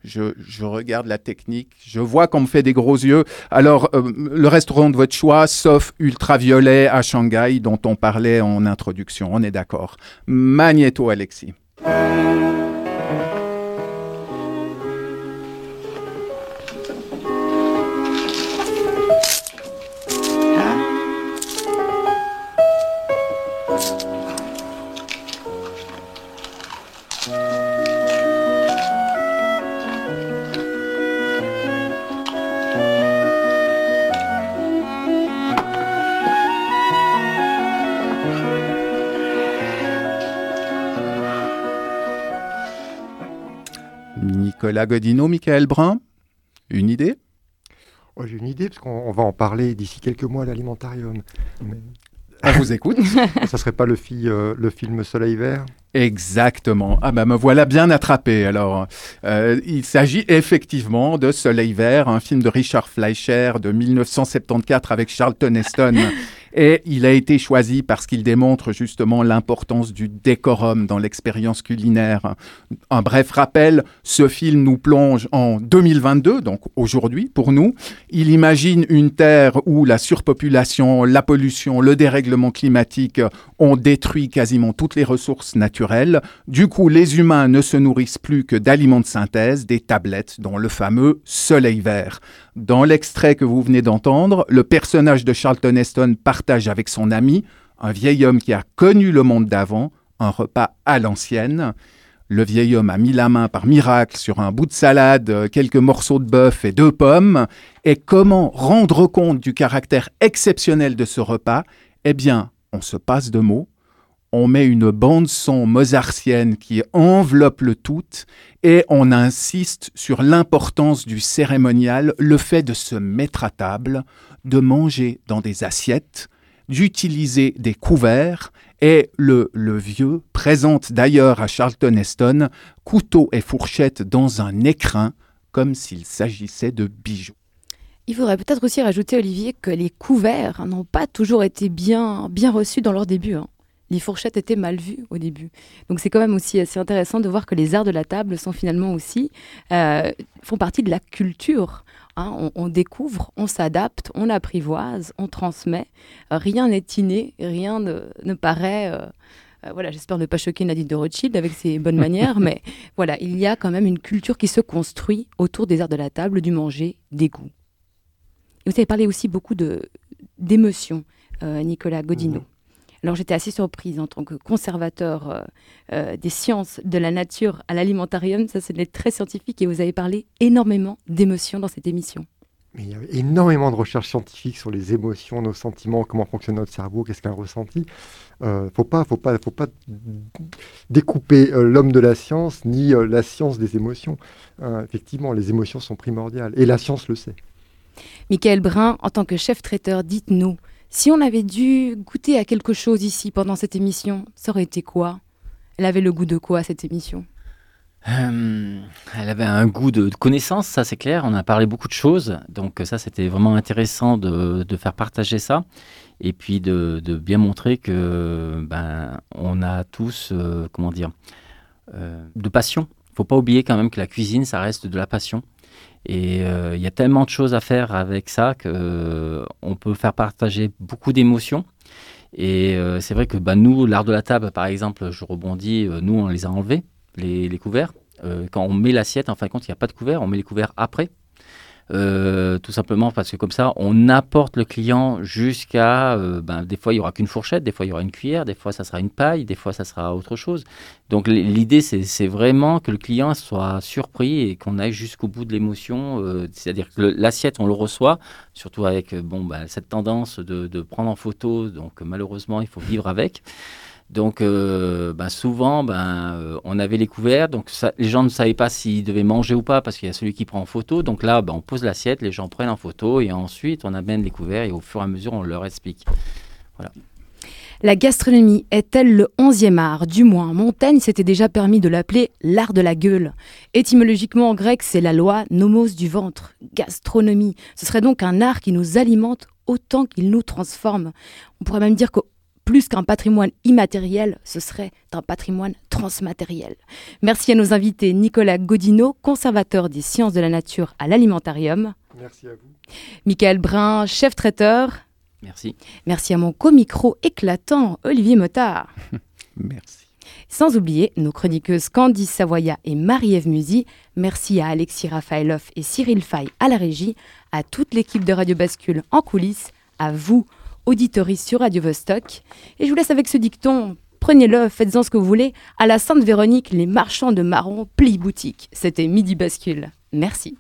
Je, je, regarde la technique, je vois qu'on me fait des gros yeux. Alors, euh, le restaurant de votre choix, sauf Ultraviolet à Shanghai, dont on parlait en introduction, on est d'accord. Magnéto, Alexis. Nicolas Godino, Michael Brun, une idée? Oh, J'ai une idée, parce qu'on va en parler d'ici quelques mois à l'alimentarium. Mais... On vous écoute Ça serait pas le, fi, euh, le film Soleil Vert? Exactement. Ah ben me voilà bien attrapé. Alors, euh, il s'agit effectivement de Soleil Vert, un film de Richard Fleischer de 1974 avec Charlton Heston Et il a été choisi parce qu'il démontre justement l'importance du décorum dans l'expérience culinaire. Un bref rappel, ce film nous plonge en 2022, donc aujourd'hui pour nous. Il imagine une Terre où la surpopulation, la pollution, le dérèglement climatique ont détruit quasiment toutes les ressources naturelles. Du coup, les humains ne se nourrissent plus que d'aliments de synthèse, des tablettes, dont le fameux soleil vert. Dans l'extrait que vous venez d'entendre, le personnage de Charlton Heston partage avec son ami, un vieil homme qui a connu le monde d'avant, un repas à l'ancienne. Le vieil homme a mis la main par miracle sur un bout de salade, quelques morceaux de bœuf et deux pommes. Et comment rendre compte du caractère exceptionnel de ce repas? Eh bien, on se passe de mots, on met une bande son mozartienne qui enveloppe le tout et on insiste sur l'importance du cérémonial, le fait de se mettre à table, de manger dans des assiettes, d'utiliser des couverts et le, le vieux présente d'ailleurs à Charlton Heston couteau et fourchette dans un écrin comme s'il s'agissait de bijoux. Il faudrait peut-être aussi rajouter, Olivier, que les couverts n'ont pas toujours été bien, bien reçus dans leur début. Hein les fourchettes étaient mal vues au début. Donc c'est quand même aussi assez intéressant de voir que les arts de la table sont finalement aussi, euh, font partie de la culture. Hein. On, découvre, on s'adapte, on apprivoise, on transmet. rien n'est inné, rien ne, paraît... Euh, euh, voilà, j'espère ne pas choquer Nadine de Rothschild avec ses bonnes manières, mais voilà, il y a quand même une culture qui se construit autour des arts de la table, du manger, des goûts. vous avez parlé aussi beaucoup d'émotions, Nicolas Godino. Mhm. Alors j'étais assez surprise en tant que conservateur euh, euh, des sciences de la nature à l'alimentarium. Ça, c'est très scientifique et vous avez parlé énormément d'émotions dans cette émission. Mais il y a énormément de recherches scientifiques sur les émotions, nos sentiments, comment fonctionne notre cerveau, qu'est-ce qu'un ressenti. Euh, faut pas, faut pas, faut pas découper euh, l'homme de la science ni la science des émotions. effectivement, les émotions sont primordiales et la science le sait. Michael Brun, en tant que chef traiteur, dites-nous, si on avait dû goûter à quelque chose ici pendant cette émission, ça aurait été quoi? Elle avait le goût de quoi cette émission? Euh, elle avait un goût de, connaissance, ça c'est clair. On a parlé beaucoup de choses, donc ça c'était vraiment intéressant de, faire partager ça et puis de, bien montrer que ben on a tous, euh, comment dire, euh, de passion. Faut pas oublier quand même que la cuisine, ça reste de la passion. Et euh, il y a tellement de choses à faire avec ça qu'on euh, peut faire partager beaucoup d'émotions. Et euh, c'est vrai que bah, nous, l'art de la table, par exemple, je rebondis, nous, on les a enlevés, les, couverts. quand on met l'assiette, en fin de compte, il n'y a pas de couvert, on met les couverts après. Euh, tout simplement parce que comme ça, on apporte le client jusqu'à, euh, ben, des fois il y aura qu'une fourchette, des fois il y aura une cuillère, des fois ça sera une paille, des fois ça sera autre chose. Donc l'idée c'est vraiment que le client soit surpris et qu'on aille jusqu'au bout de l'émotion, euh, c'est-à-dire que l'assiette on le reçoit, surtout avec bon, ben, cette tendance de, de, prendre en photo, donc malheureusement il faut vivre avec. Donc, euh, ben, souvent, ben, euh, on avait les couverts, donc les gens ne savaient pas s'ils devaient manger ou pas parce qu'il y a celui qui prend en photo. Donc là, ben, on pose l'assiette, les gens prennent en photo et ensuite on amène les couverts et au fur et à mesure on leur explique. Voilà. La gastronomie est-elle le onzième art Du moins, Montaigne s'était déjà permis de l'appeler l'art de la gueule. Étymologiquement en grec, c'est la loi nomos du ventre, gastronomie. Ce serait donc un art qui nous alimente autant qu'il nous transforme. On pourrait même dire que plus qu'un patrimoine immatériel, ce serait un patrimoine transmatériel. Merci à nos invités Nicolas Godino, conservateur des sciences de la nature à l'alimentarium. Merci à vous. Michael Brun, chef traiteur. Merci. Merci à mon co-micro éclatant, Olivier Motard. Merci. Sans oublier nos chroniqueuses Candice Savoya et Marie-Ève Musy. Merci à Alexis Rafaeloff et Cyril Fay à la régie, à toute l'équipe de Radio Bascule en coulisses, à vous, auditorie sur Radio Vostok. Et je vous laisse avec ce dicton. Prenez-le, faites-en ce que vous voulez. À la Sainte Véronique, les marchands de marrons plient boutique. C'était Midi Bascule. Merci.